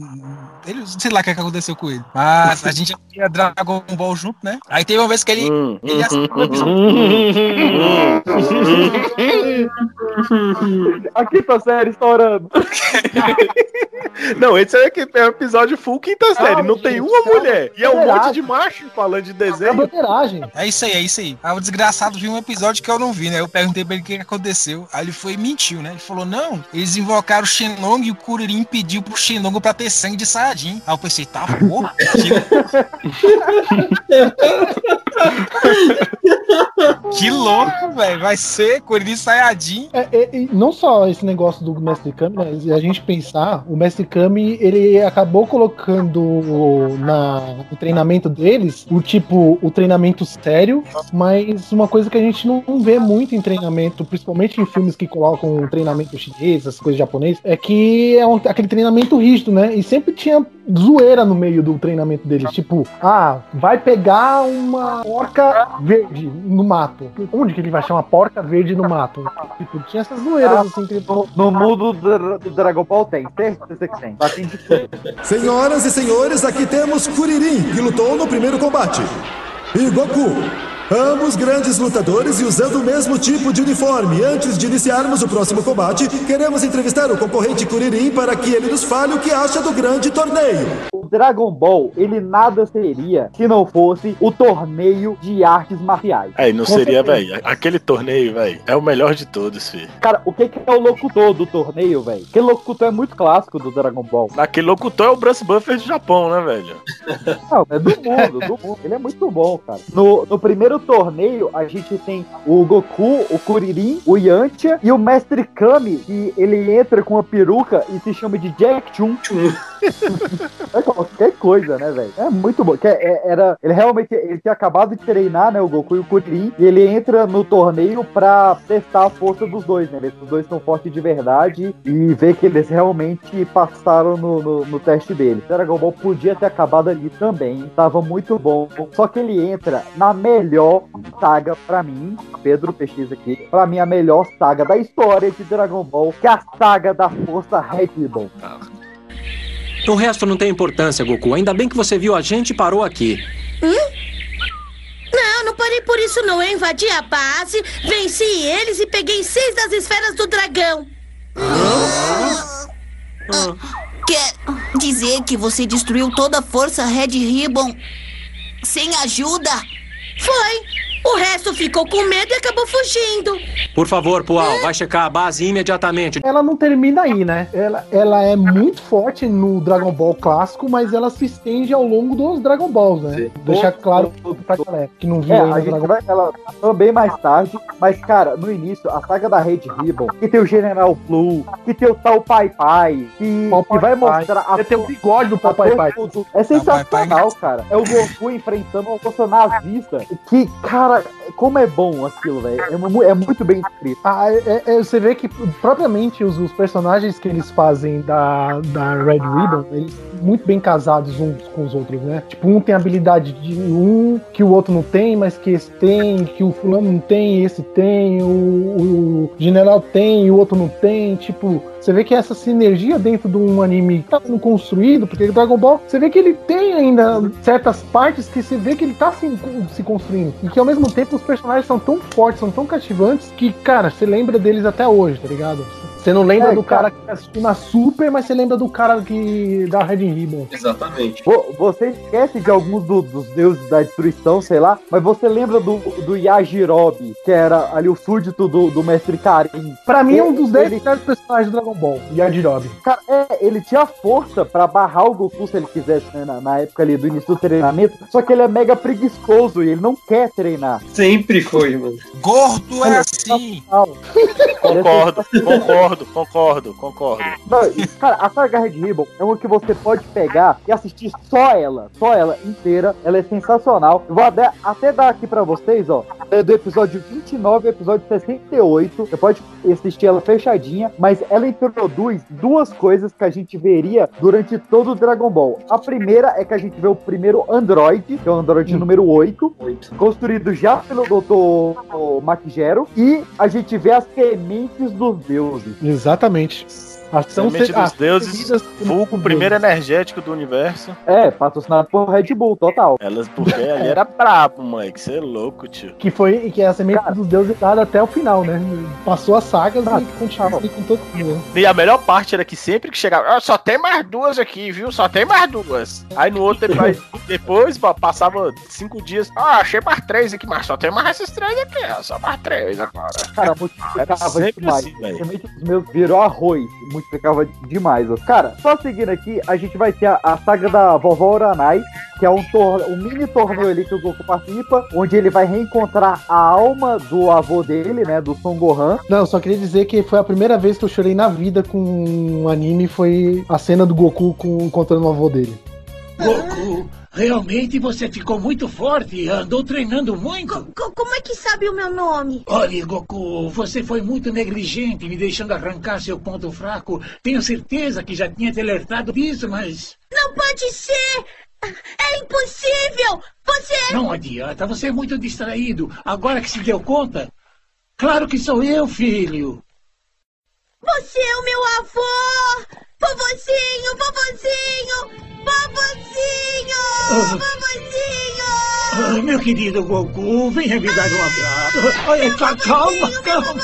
Ele, sei lá o que, que aconteceu com ele. Mas a gente tinha Dragon Ball junto, né? Aí teve uma vez que ele. Hum, ele um episódio. A quinta série estourando. Não, esse é que é um episódio full quinta série. Não tem uma mulher. E é um Verdade. monte de macho falando de É desenho. bandeiragem. É isso aí, é isso aí. Aí o desgraçado viu um episódio que eu não vi, né? Eu perguntei pra ele o que que aconteceu. Aí ele foi e mentiu, né? Ele falou: não, eles invocaram o Shenlong e o Kuririn pediu pro Shenlong pra ter sangue de Saiyajin. Aí eu pensei, tá, porra. que- que louco, velho. Vai ser Kuririn Saiyajin. É, é, e não só esse negócio do Mestre Kami, né? Se a gente pensar, o Mestre Kami, ele acabou colocando na, no treinamento deles o tipo, o treinamento sério, mas uma coisa que a gente não vê muito em treinamento, principalmente em filmes que colocam treinamento chinês, essas coisas japonesas, é que é um- aquele treinamento rígido, né? E sempre tinha zoeira no meio do treinamento deles, tipo, ah, vai pegar uma porca verde no mato. Onde que ele vai achar uma porca verde no mato? Tipo, tinha essas zoeiras assim que No, no mundo do, do Dragon Ball tem, certeza que tem. Senhoras e senhores, aqui temos Kuririn, que lutou no primeiro combate. E Goku. Ambos grandes lutadores e usando o mesmo tipo de uniforme. Antes de iniciarmos o próximo combate, queremos entrevistar o concorrente Kuririn para que ele nos fale o que acha do grande torneio. Dragon Ball, ele nada seria se não fosse o torneio de artes marciais. Aí, não Com seria, velho. Aquele torneio, velho, é o melhor de todos, filho. Cara, o que, que é o locutor do torneio, velho? Aquele locutor é muito clássico do Dragon Ball. Aquele locutor é o Bruce Buffer do Japão, né, velho? Não, é do mundo, do mundo. Ele é muito bom, cara. No, no primeiro torneio, a gente tem o Goku, o Kuririn, o Yantia e o Mestre Kami, que ele entra com uma peruca e se chama de Jack Chun. é qualquer coisa, né, velho? É muito bom. Que é- era, ele realmente ele tinha acabado de treinar, né, o Goku e o Kuririn, e ele entra no torneio pra testar a força dos dois, né? Os dois são fortes de verdade e ver que eles realmente passaram no, no, no teste dele. Dragon Ball podia ter acabado ali também, tava muito bom. Só que ele entra na melhor saga pra mim, Pedro pesquisa aqui, pra mim a melhor saga da história de Dragon Ball, que é a saga da Força Red Ribbon. O resto não tem importância, Goku. Ainda bem que você viu a gente e parou aqui. Hum? Não, não parei por isso não. Eu invadi a base, venci eles e peguei seis das esferas do dragão. Quer dizer que você destruiu toda a força Red Ribbon sem ajuda? Foi. O resto ficou com medo e acabou fugindo. Por favor, Pual, vai checar a base imediatamente. Ela não termina aí, né? Ela, ela é muito forte no Dragon Ball clássico, mas ela se estende ao longo dos Dragon Balls, né? Deixar claro pra galera que não viu É, ainda a o gente Dragon vai, ela passou bem mais tarde, mas, cara, no início, a saga da Red Ribbon, que tem o General Blue, que tem o tal Pai Pai, que, que vai mostrar a. Tem o bigode do Pai Pai. É sensacional, cara. É o Goku enfrentando uma força nazista. Que, cara, como é bom aquilo, velho. É, é muito bem escrito. Ah, é- é- você vê que propriamente os, os personagens que eles fazem da, da Red Ribbon, eles muito bem casados uns com os outros, né? Tipo, um tem habilidade de um que o outro não tem, mas que esse tem, que o fulano não tem, esse tem, o, o general tem o outro não tem. Tipo, você vê que essa sinergia dentro de um anime que tá sendo construído, porque Dragon Ball, você vê que ele tem ainda certas partes que você vê que ele tá se, se construindo. E que ao mesmo tempo os personagens são tão fortes, são tão cativantes, que, cara, você lembra deles até hoje, tá ligado? Você não lembra É, do cara. cara que assistiu na Super, mas você lembra do cara que da Red Ribbon. Exatamente. Vo- Você esquece de alguns do- dos deuses da destruição, sei lá, mas você lembra do, do Yajirobe, que era ali o súdito do, do Mestre Karin. Pra mim é um dos 10 Ele- melhores personagens do Dragon Ball, Yajirobe. Cara, é, ele tinha força pra barrar o Goku se ele quisesse, né, na, na época ali do início do treinamento, só que ele é mega preguiçoso e ele não quer treinar. Sempre foi, mano. Gordo é assim. Concordo, concordo, concordo, concordo. Não, e, cara, a saga Red Ribbon é uma que você pode pegar e assistir só ela, só ela inteira. Ela é sensacional. Eu vou até, até dar aqui pra vocês, ó, é do episódio 29 ao episódio 68. Você pode assistir ela fechadinha, mas ela introduz duas coisas que a gente veria durante todo o Dragon Ball. A primeira é que a gente vê o primeiro Android, que é o Android número 8, construído já pelo Dr. Macgero, e a gente vê as sementes dos deuses. Exatamente. Ação Semente se- dos ah, deuses, vulgo, o primeiro energético do universo. É, patrocinado por Red Bull, total. Elas, porque ali era brabo, moleque. Você é louco, tio. Que foi que é a semente dos deuses dada até o final, né? Passou as sagas e continua assim com todo mundo. E a melhor parte era que sempre que chegava, "Ah, só tem mais duas aqui, viu? Só tem mais duas. Aí no outro, depois, depois pa- passava cinco dias, ah, achei mais três aqui, mas só tem mais esses três aqui, ó, só mais três agora. Cara, multiplicava sempre demais. assim, velho. Semente dos meus virou arroz. Multiplicava demais. Ó. Cara, só seguindo aqui, a gente vai ter a, a saga da vovó Uranai, que é um, um mini torneio ali que o Goku participa, onde ele vai reencontrar a alma do avô dele, né? Do Son Gohan. Não, só queria dizer que foi a primeira vez que eu chorei na vida com um anime, foi a cena do Goku com, encontrando o avô dele. Goku, realmente você ficou muito forte e andou treinando muito. Co- como é que sabe o meu nome? Olha, Goku, você foi muito negligente me deixando arrancar seu ponto fraco. Tenho certeza que já tinha te alertado disso, mas. Não pode ser! É impossível! Você Não adianta, você é muito distraído. Agora que se deu conta? Claro que sou eu, filho. Você é o meu avô! Ah. Vovozinho! Ah, meu querido Goku, venha me dar um abraço. Olha, ca- calma, calma.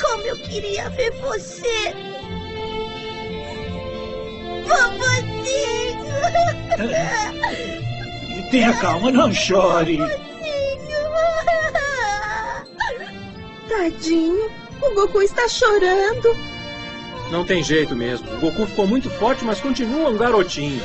Como eu queria ver você! Vovozinho! Tenha calma, não chore. Tadinho, o Goku está chorando. Não tem jeito mesmo. O Goku ficou muito forte, mas continua um garotinho.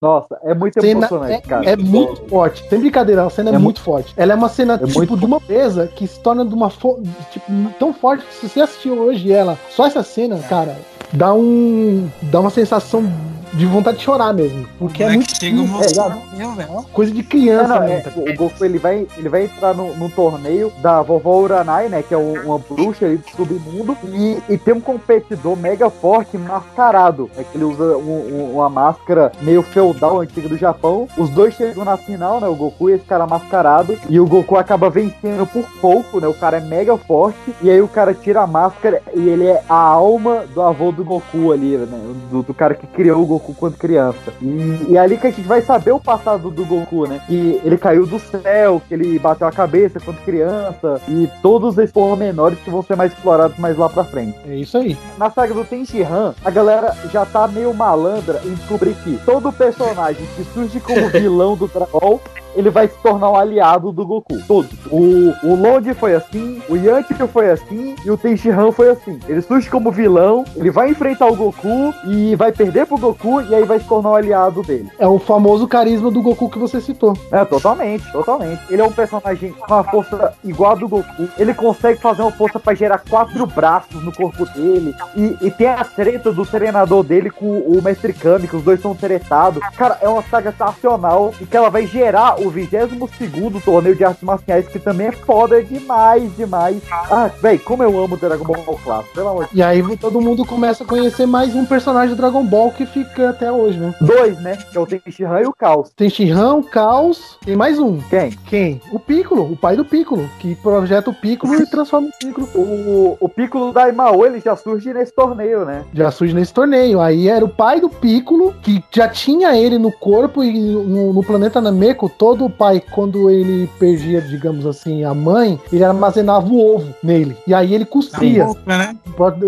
Nossa, é muito Cena emocionante, é, cara. é muito forte. Sem brincadeira, a cena é, É muito forte. Ela é uma cena, tipo, muito de uma beleza que se torna de uma fo- tipo, tão forte que se você assistir hoje ela, só essa cena, cara, dá um. dá uma sensação de vontade de chorar mesmo. Porque é Moleque muito. chega um é, velho. coisa de criança, Não, não, né? é, o Goku ele vai, ele vai entrar no, no torneio da vovó Uranai, né? Que é um- uma bruxa aí do submundo. E, e tem um competidor mega forte mascarado. É que ele usa um- um- uma máscara meio feudal antiga do Japão. Os dois chegam na final, né? O Goku e esse cara mascarado. E o Goku acaba vencendo por pouco, né? O cara é mega forte. E aí o cara tira a máscara e ele é a alma do avô do Goku ali, né? Do, do cara que criou o Goku quando criança. E, e é ali que a gente vai saber o passado do Goku, né? Que ele caiu do céu, que ele bateu a cabeça quando criança. E todos esses pormenores que vão ser mais explorados mais lá pra frente. É isso aí. Na saga do Tenshinhan, a galera já tá meio malandra em descobrir que todo personagem que surge como vilão do Dragon Ball, ele vai se tornar um aliado do Goku. Todos. O, o Lord foi assim, o Yanti foi assim e o Tenshinhan foi assim. Ele surge como vilão, ele vai enfrentar o Goku e vai perder pro Goku e aí vai se tornar um aliado dele. É o famoso carisma do Goku que você citou. É, totalmente, totalmente. Ele é um personagem com uma força igual a do Goku. Ele consegue fazer uma força pra gerar quatro braços no corpo dele. E, e tem a treta do treinador dele com o Mestre Kami, que os dois são tretados. Cara, é uma saga sensacional e que ela vai gerar o 22 torneio de artes marciais, que também é foda demais, demais. Ah, véi, como eu amo Dragon Ball Clássico, pelo amor de E aí todo mundo começa a conhecer mais um personagem do Dragon Ball que fica até hoje, né? Dois, né? Que é o Tenshinhan e o Caos. Tem Shinhan, o Caos, tem mais um. Quem? Quem? O Piccolo, o pai do Piccolo, que projeta o Piccolo e transforma o Piccolo. O, o Piccolo da Imao, ele já surge nesse torneio, né? Já surge nesse torneio. Aí era o pai do Piccolo, que já tinha ele no corpo e no, no planeta Nameco, todo o pai, quando ele perdia, digamos assim, a mãe, ele armazenava o ovo nele. E aí ele cuspia. Boca, né?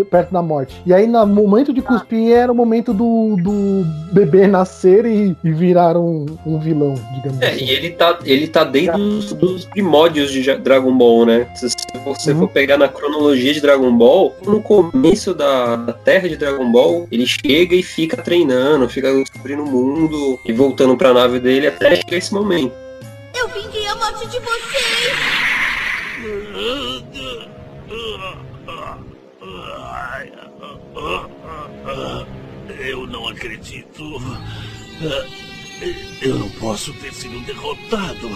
perto- da morte. E aí, no momento de cuspir, era o momento do, do bebê nascer e, e virar um, um vilão, digamos É, assim. e ele tá, ele tá desde os dos primórdios de Dragon Ball, né? Se você for pegar na cronologia de Dragon Ball, no começo da, da Terra de Dragon Ball, ele chega e fica treinando, fica descobrindo o mundo e voltando pra nave dele até chegar esse momento. Eu vinguei a morte de vocês! Eu não acredito. Eu não posso ter sido derrotado.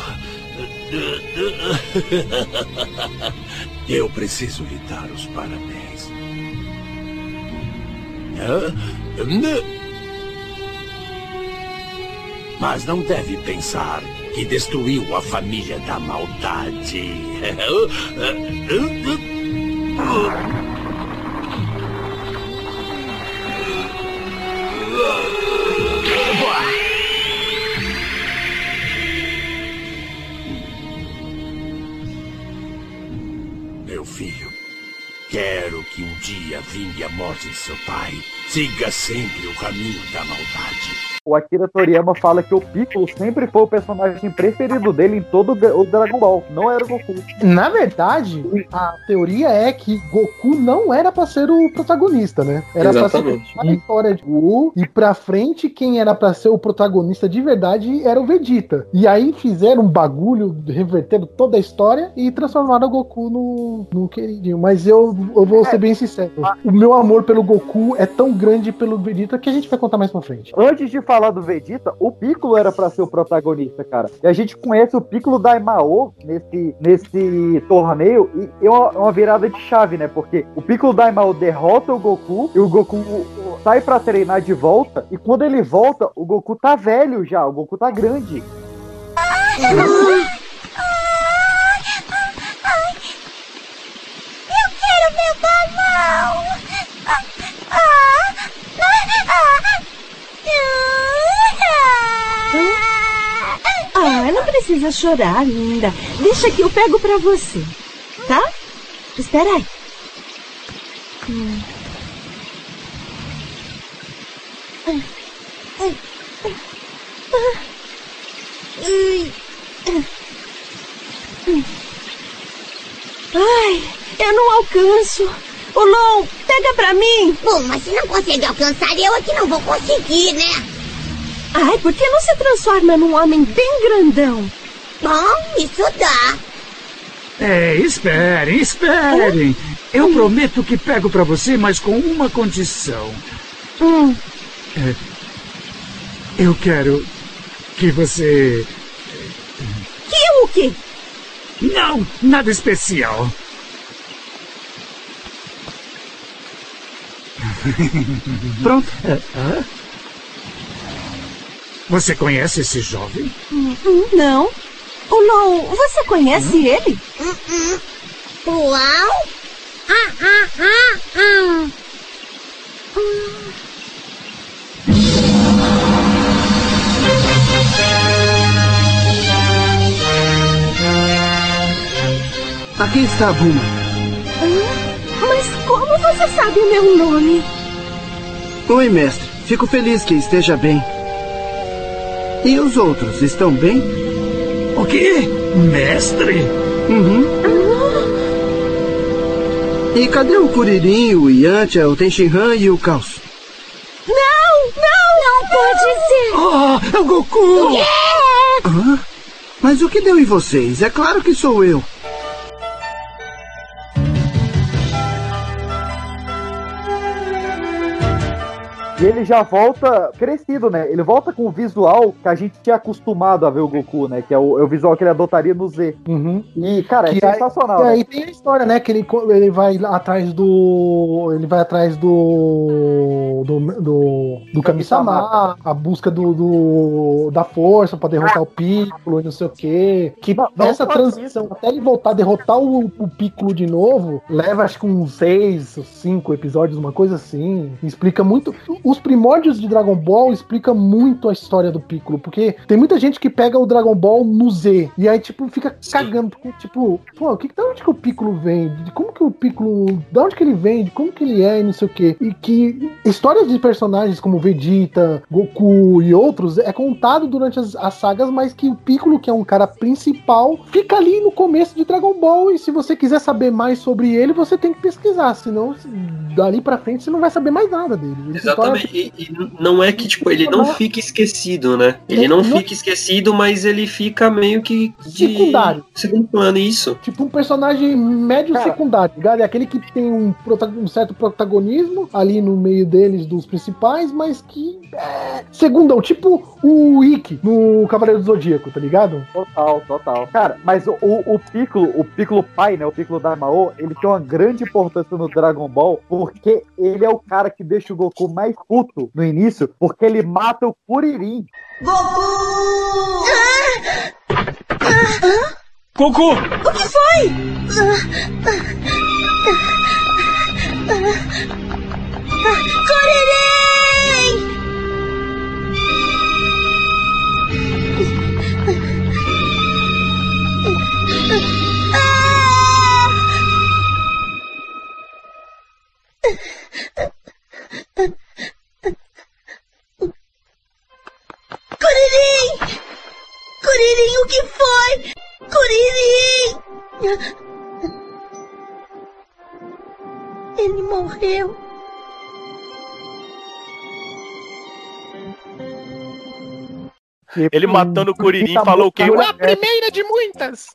Eu preciso lhe dar os parabéns. Mas não deve pensar que destruiu a família da maldade. Meu filho, quero que um dia vingue a morte de seu pai. Siga sempre o caminho da maldade. O Akira Toriyama fala que o Piccolo sempre foi o personagem preferido dele em todo o Dragon Ball. Não era o Goku. Na verdade, a teoria é que Goku não era pra ser o protagonista, né? Era Exatamente. pra ser a história de Goku e pra frente quem era pra ser o protagonista de verdade era o Vegeta. E aí fizeram um bagulho, reverteram toda a história e transformaram o Goku no, no queridinho. Mas eu, eu vou ser bem sincero, o meu amor pelo Goku é tão grande pelo Vegeta que a gente vai contar mais pra frente. Antes de falar do Vegeta, o Piccolo era pra ser o protagonista, cara. E a gente conhece o Piccolo Daimao nesse, nesse torneio e é uma, uma virada de chave, né? Porque o Piccolo Daimao derrota o Goku e o Goku sai pra treinar de volta e quando ele volta, o Goku tá velho já, o Goku tá grande. Eu quero meu balão! Ah, não precisa chorar, linda. Deixa que eu pego pra você. Tá? Espera aí. Ai, eu não alcanço. Lon, pega pra mim. Bom, mas se não consegue alcançar, eu é que não vou conseguir, né? Ai, por que não se transforma num homem bem grandão? Bom, isso dá. É, esperem, esperem. Eu prometo que pego pra você, mas com uma condição. Hum. É, Eu quero que você. Que o quê? Não, nada especial. Pronto. Você conhece esse jovem? Hum, hum, Não. O Lon, você conhece ele? Uau! Ah, ah, ah, ah. Aqui está a Buma. Hã? Mas como você sabe o meu nome? Oi, mestre. Fico feliz que esteja bem. E os outros, estão bem? O quê? Mestre? Uhum. E cadê o Kuririn, o Yantia, o Tenshinhan e o Caos? Não, não! Não pode ser! Ah, o Goku! Hã? Mas o que deu em vocês? É claro que sou eu. E ele já volta crescido, né? Ele volta com o visual que a gente tinha acostumado a ver o Goku, né? Que é o, é o visual que ele adotaria no Z. E, cara, é Que aí- sensacional. E né? aí tem a história, né? Que ele, ele vai atrás do. Ele vai atrás do. do. do, do Kami-sama, a busca do, do- da força pra derrotar o Piccolo e não sei o quê. Que não essa só transição, até ele voltar a derrotar o, o Piccolo de novo, leva acho que uns seis, cinco episódios, uma coisa assim. Explica muito. Os primórdios de Dragon Ball explica muito a história do Piccolo, porque tem muita gente que pega o Dragon Ball no Z e aí, tipo, fica cagando, porque, tipo, pô, o que, da onde que o Piccolo vem? De como que o Piccolo. Da onde que ele vem? De como que ele é e não sei o quê. E que histórias de personagens como Vegeta, Goku e outros é contado durante as, as sagas, mas que o Piccolo, que é um cara principal, fica ali no começo de Dragon Ball. E se você quiser saber mais sobre ele, você tem que pesquisar, senão dali pra frente você não vai saber mais nada dele. Ele Exatamente. E, e não é que, tipo, ele não fica esquecido, né? Ele não fica esquecido, mas ele fica meio que de Secundário. segundo plano, isso. Tipo um personagem médio secundário, ligado? É aquele que tem um, um certo protagonismo ali no meio deles, dos principais, mas que é segundão, tipo o Ikki no Cavaleiro do Zodíaco, tá ligado? Total, total. Cara, mas o, o Piccolo, o Piccolo pai, né? O Piccolo da Mao, ele tem uma grande importância no Dragon Ball, porque ele é o cara que deixa o Goku mais puto no início, porque ele mata o Kuririn. Goku! O que foi? Kuririn! Kuririn! Kuririn, o que foi? Kuririn! Ele morreu. Ele matando o Kuririn falou o quê? A primeira de muitas.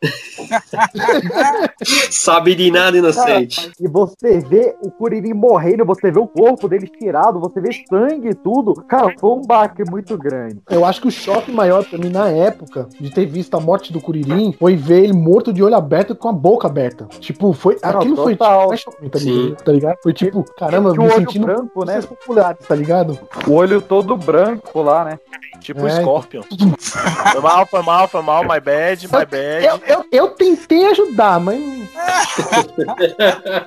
Sabe de nada, inocente. E você vê o Kuririn morrendo, você vê o corpo dele tirado, você vê sangue e tudo. Cara, foi um baque muito grande. Eu acho que o choque maior pra mim na época de ter visto a morte do Kuririn foi ver ele morto de olho aberto com a boca aberta. Tipo, foi. Não, aquilo foi total. tipo, mais choque, tá Sim. ligado? tá ligado? Foi tipo, caramba, me olho sentindo branco, né? populares, tá ligado? O olho todo branco lá, né? Tipo É. Scorpion. Foi mal, foi mal, foi mal, my bad, my bad. Eu, eu, eu tentei ajudar, mas.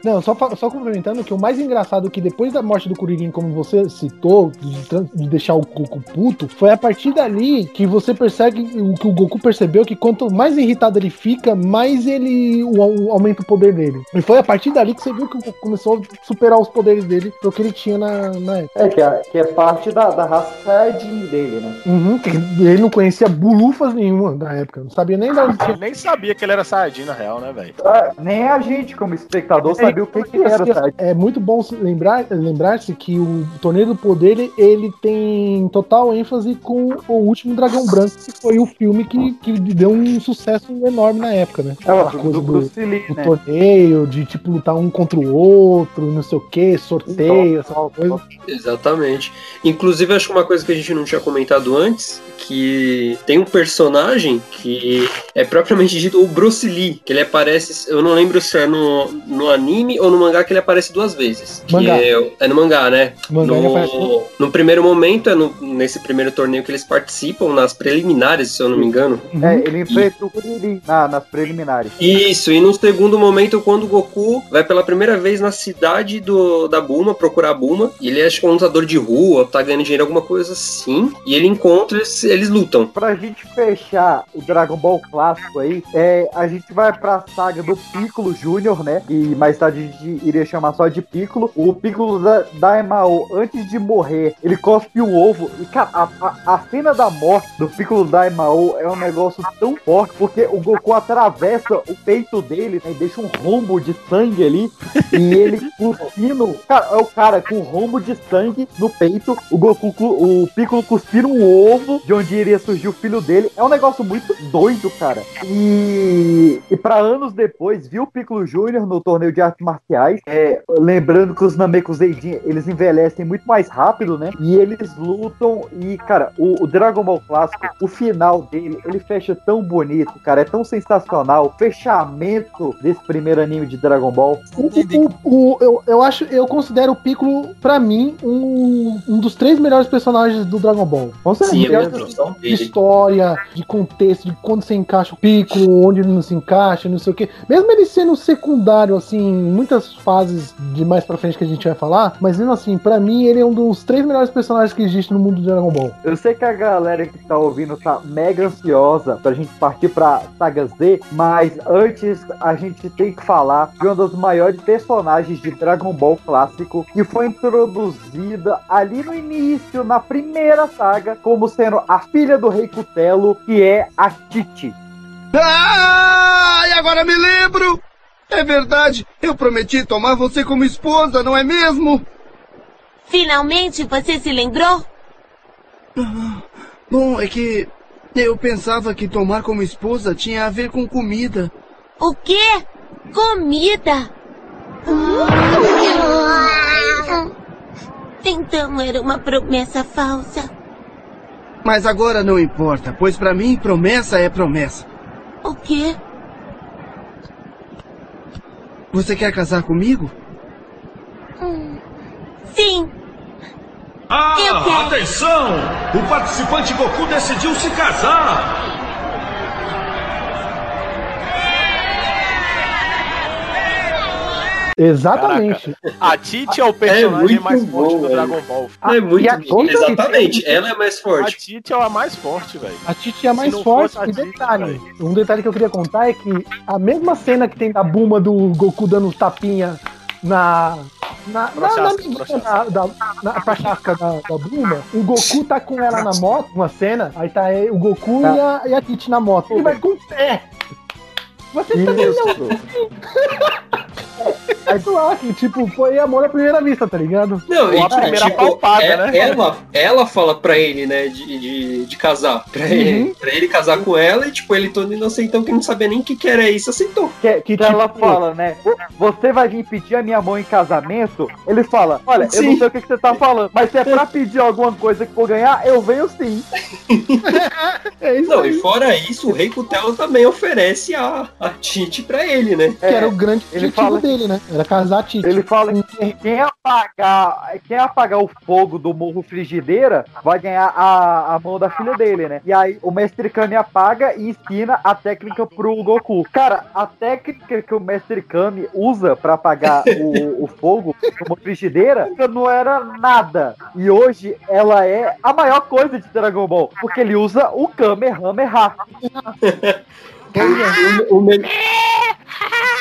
Não, só, só complementando que o mais engraçado é que depois da morte do Kuririn, como você citou, de, deixar o Goku puto, foi a partir dali que você percebe o que o Goku percebeu que quanto mais irritado ele fica, mais ele o, o- aumenta o poder dele. E foi a partir dali que você viu que o Goku começou a superar os poderes dele pro que ele tinha na, na época. É, que é, que é parte da, da raça dele, né? Uhum, que ele não conhecia bulufas nenhuma na época, não sabia nem da onde tinha. Nem sabia que ele era Saiyajin, na real, né, velho? Ah, nem a gente, como espectador, sabia o que, que era, tá? É muito bom se lembrar lembrar-se que o Torneio do Poder ele, tem total ênfase com o último Dragão Branco, que foi o filme que, que deu um sucesso enorme na época, né? É, filme coisa do do, Bruce Lee, do né? torneio, de tipo lutar um contra o outro, não sei o que, sorteio, essa coisa. Exatamente. Inclusive, acho que uma coisa que a gente não tinha comentado antes, que tem um personagem que é propriamente dito o Bruce Lee, que ele aparece, eu não lembro se é no, no anime ou no mangá que ele aparece duas vezes. Que Mangá. É, é no mangá, né? Mangá ele aparece no, no primeiro momento, é no- nesse primeiro torneio que eles participam, nas preliminares, se eu não me engano. É, ele enfrenta o Kuririn na- nas preliminares. Isso, e no segundo momento, quando o Goku vai pela primeira vez na cidade do, da Buma, procurar a Buma, e ele que é um lutador de rua, tá ganhando dinheiro, alguma coisa assim, e ele encontra, eles lutam. Pra gente fechar o Dragon Ball clássico aí, é, a gente vai pra saga do Piccolo Jr., né? E mais tarde a gente iria chamar só de Piccolo. O Piccolo da, Daimao, antes de morrer, ele cospe o ovo. E, cara, a, a, a cena da morte do Piccolo Daimao é um negócio tão forte, porque o Goku atravessa o peito dele, né? Deixa um rombo de sangue ali. e ele cuspindo. Cara, é o cara com um rombo de sangue no peito. O Goku, o Piccolo cuspindo um ovo de onde iria surgir o filho dele. É um negócio muito doido, cara. E, e para anos depois, viu o Piccolo Jr. no torneio de artes marciais. É, lembrando que os Namekuseidin, eles envelhecem muito mais rápido, né? E eles lutam. E, cara, o, o Dragon Ball clássico, o final dele, ele fecha tão bonito, cara. É tão sensacional. O fechamento desse primeiro anime de Dragon Ball. O, o- o- eu, eu acho, eu considero o Piccolo, pra mim, um, um dos três melhores personagens do Dragon Ball. Com Sim, certeza. é a produção de dele. história, de contexto, de quando você encaixa o Piccolo, onde ele não se encaixa, não sei o quê. Mesmo ele sendo secundário, assim, em muitas fases de mais pra frente que a gente vai falar, mas mesmo assim, pra mim, ele é um dos três melhores personagens que existe no mundo do Dragon Ball. Eu sei que a galera que tá ouvindo tá mega ansiosa pra gente partir pra Saga Z, mas antes a gente tem que falar de uma das maiores personagens de Dragon Ball clássico que foi introduzida ali no início, na primeira saga, como sendo a filha do Rei Cutelo, que é a Titi. Ah, e agora me lembro! É verdade, eu prometi tomar você como esposa, não é mesmo? Finalmente você se lembrou? Bom, é que eu pensava que tomar como esposa tinha a ver com comida. O quê? Comida? Então era uma promessa falsa. Mas agora não importa, pois pra mim promessa é promessa. O quê? Você quer casar comigo? Hum. Sim. Ah, Eu quero. atenção! O participante Goku decidiu se casar! Exatamente. Caraca, a Titi é o personagem muito mais forte bom, do velho. Dragon Ball. É muito a. Titi- Exatamente, ela é mais A forte. Titi é a mais forte, velho. A Titi é a mais forte. a E Titi, detalhe, velho. um detalhe que eu queria contar é que a mesma cena que tem da Buma do Goku dando tapinha na. Na, na, na, da, da, na prachasca da, da Buma, o Goku tá com ela na moto, uma cena, aí tá o Goku e, a, e a Titi na moto. Ele vai com o pé. Você também Isso. não. Aí tu lá que, tipo, foi amor à primeira vista, tá ligado? Não, Ou e a tipo, primeira tipo, palpada, é- né? ela, ela fala pra ele, né, de, de, de casar. Pra, ele, pra ele casar com ela e, tipo, ele todo inocentão que não sabia nem o que, que era isso, aceitou. Que, que ela fala, né? "Vo- Você vai vir pedir a minha mão em casamento? Ele fala: Olha, eu não Sim. sei o que, que você tá falando, mas se é pra pedir alguma coisa que for ganhar, eu venho sim. É isso Não, aí. e fora isso, o Rei Cutelo também oferece a, a Tite pra ele, né? Que era o grande ele objetivo fala- dele, né? Era casar a Titi. Ele fala que quem apagar, quem apagar o fogo do morro frigideira vai ganhar a, a mão da filha dele, né? E aí o mestre Kami apaga e ensina a técnica pro Goku. Cara, a técnica que o mestre Kami usa pra apagar o, o fogo como frigideira não era nada. E hoje ela é a maior coisa de Dragon Ball, porque ele usa o Kamehameha. O, o me-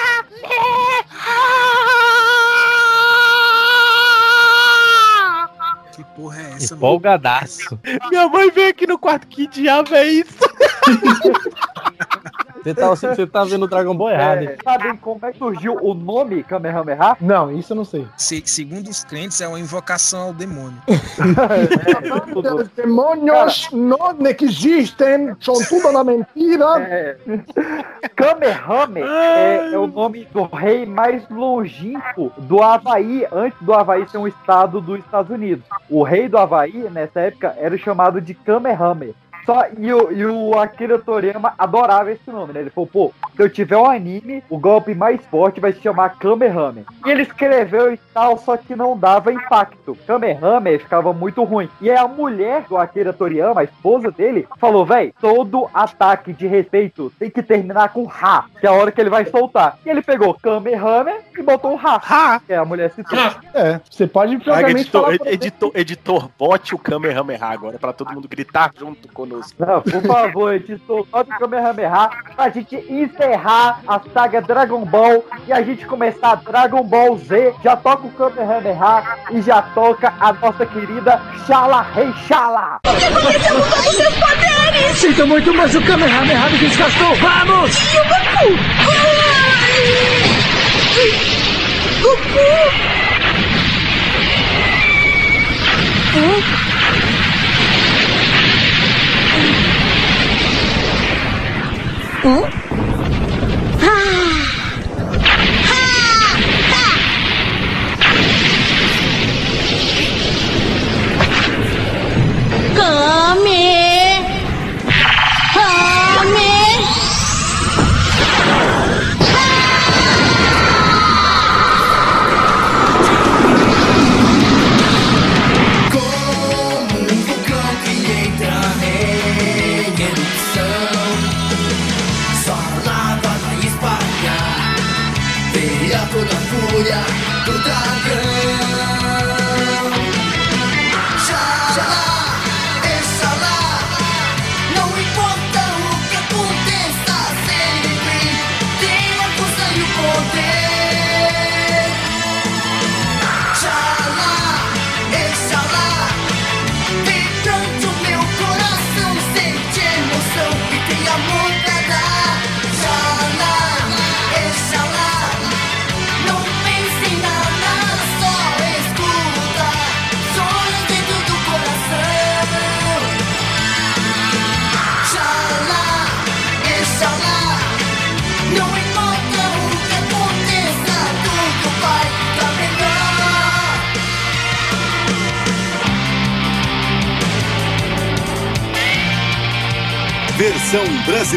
Que porra é essa? Empolgadaço. Minha mãe veio aqui no quarto, que diabo é isso? Você tá, você tá vendo o Dragon Ball errado. É, sabem como é que surgiu o nome Kamehameha? Não, isso eu não sei. Se- segundo os crentes, é uma invocação ao demônio. Os demônios não existem, são tudo uma mentira. É. Kamehame é, é o nome do rei mais longínquo do Havaí, antes do Havaí ser um estado dos Estados Unidos. O rei do Havaí, nessa época, era chamado de Kamehame. Só, e, o, e o Akira Toriyama adorava esse nome, né? Ele falou, pô, se eu tiver um anime, o golpe mais forte vai se chamar Kamehame. E ele escreveu e tal, só que não dava impacto. Kamehame ficava muito ruim. E aí a mulher do Akira Toriyama, a esposa dele, falou, véi, todo ataque de respeito tem que terminar com Ha, que é a hora que ele vai soltar. E ele pegou Kamehame e botou o Ha. Ha! Que é a mulher citou. É, você pode provavelmente editor, falar ed- por exemplo, editor, editor, bote o Kamehameha agora pra todo mundo gritar junto conosco. Não, por favor, editor, bota o Kamehameha pra gente encerrar a saga Dragon Ball e a gente começar Dragon Ball Z. Já toca o Kamehameha e já toca a nossa querida Shala Rei Shala. Todos os seus poderes? Sinto muito, mas o Kamehameha me desgastou. Vamos! E o Goku? Goku? Hã?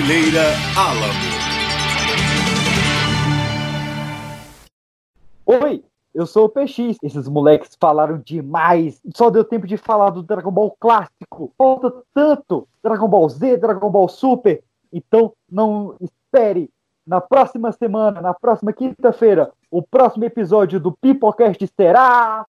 Brasileira Alamo. Oi, eu sou o PX. Esses moleques falaram demais. Só deu tempo de falar do Dragon Ball clássico. Falta tanto Dragon Ball Z, Dragon Ball Super. Então não espere. Na próxima semana, na próxima quinta-feira, o próximo episódio do Pipocast será.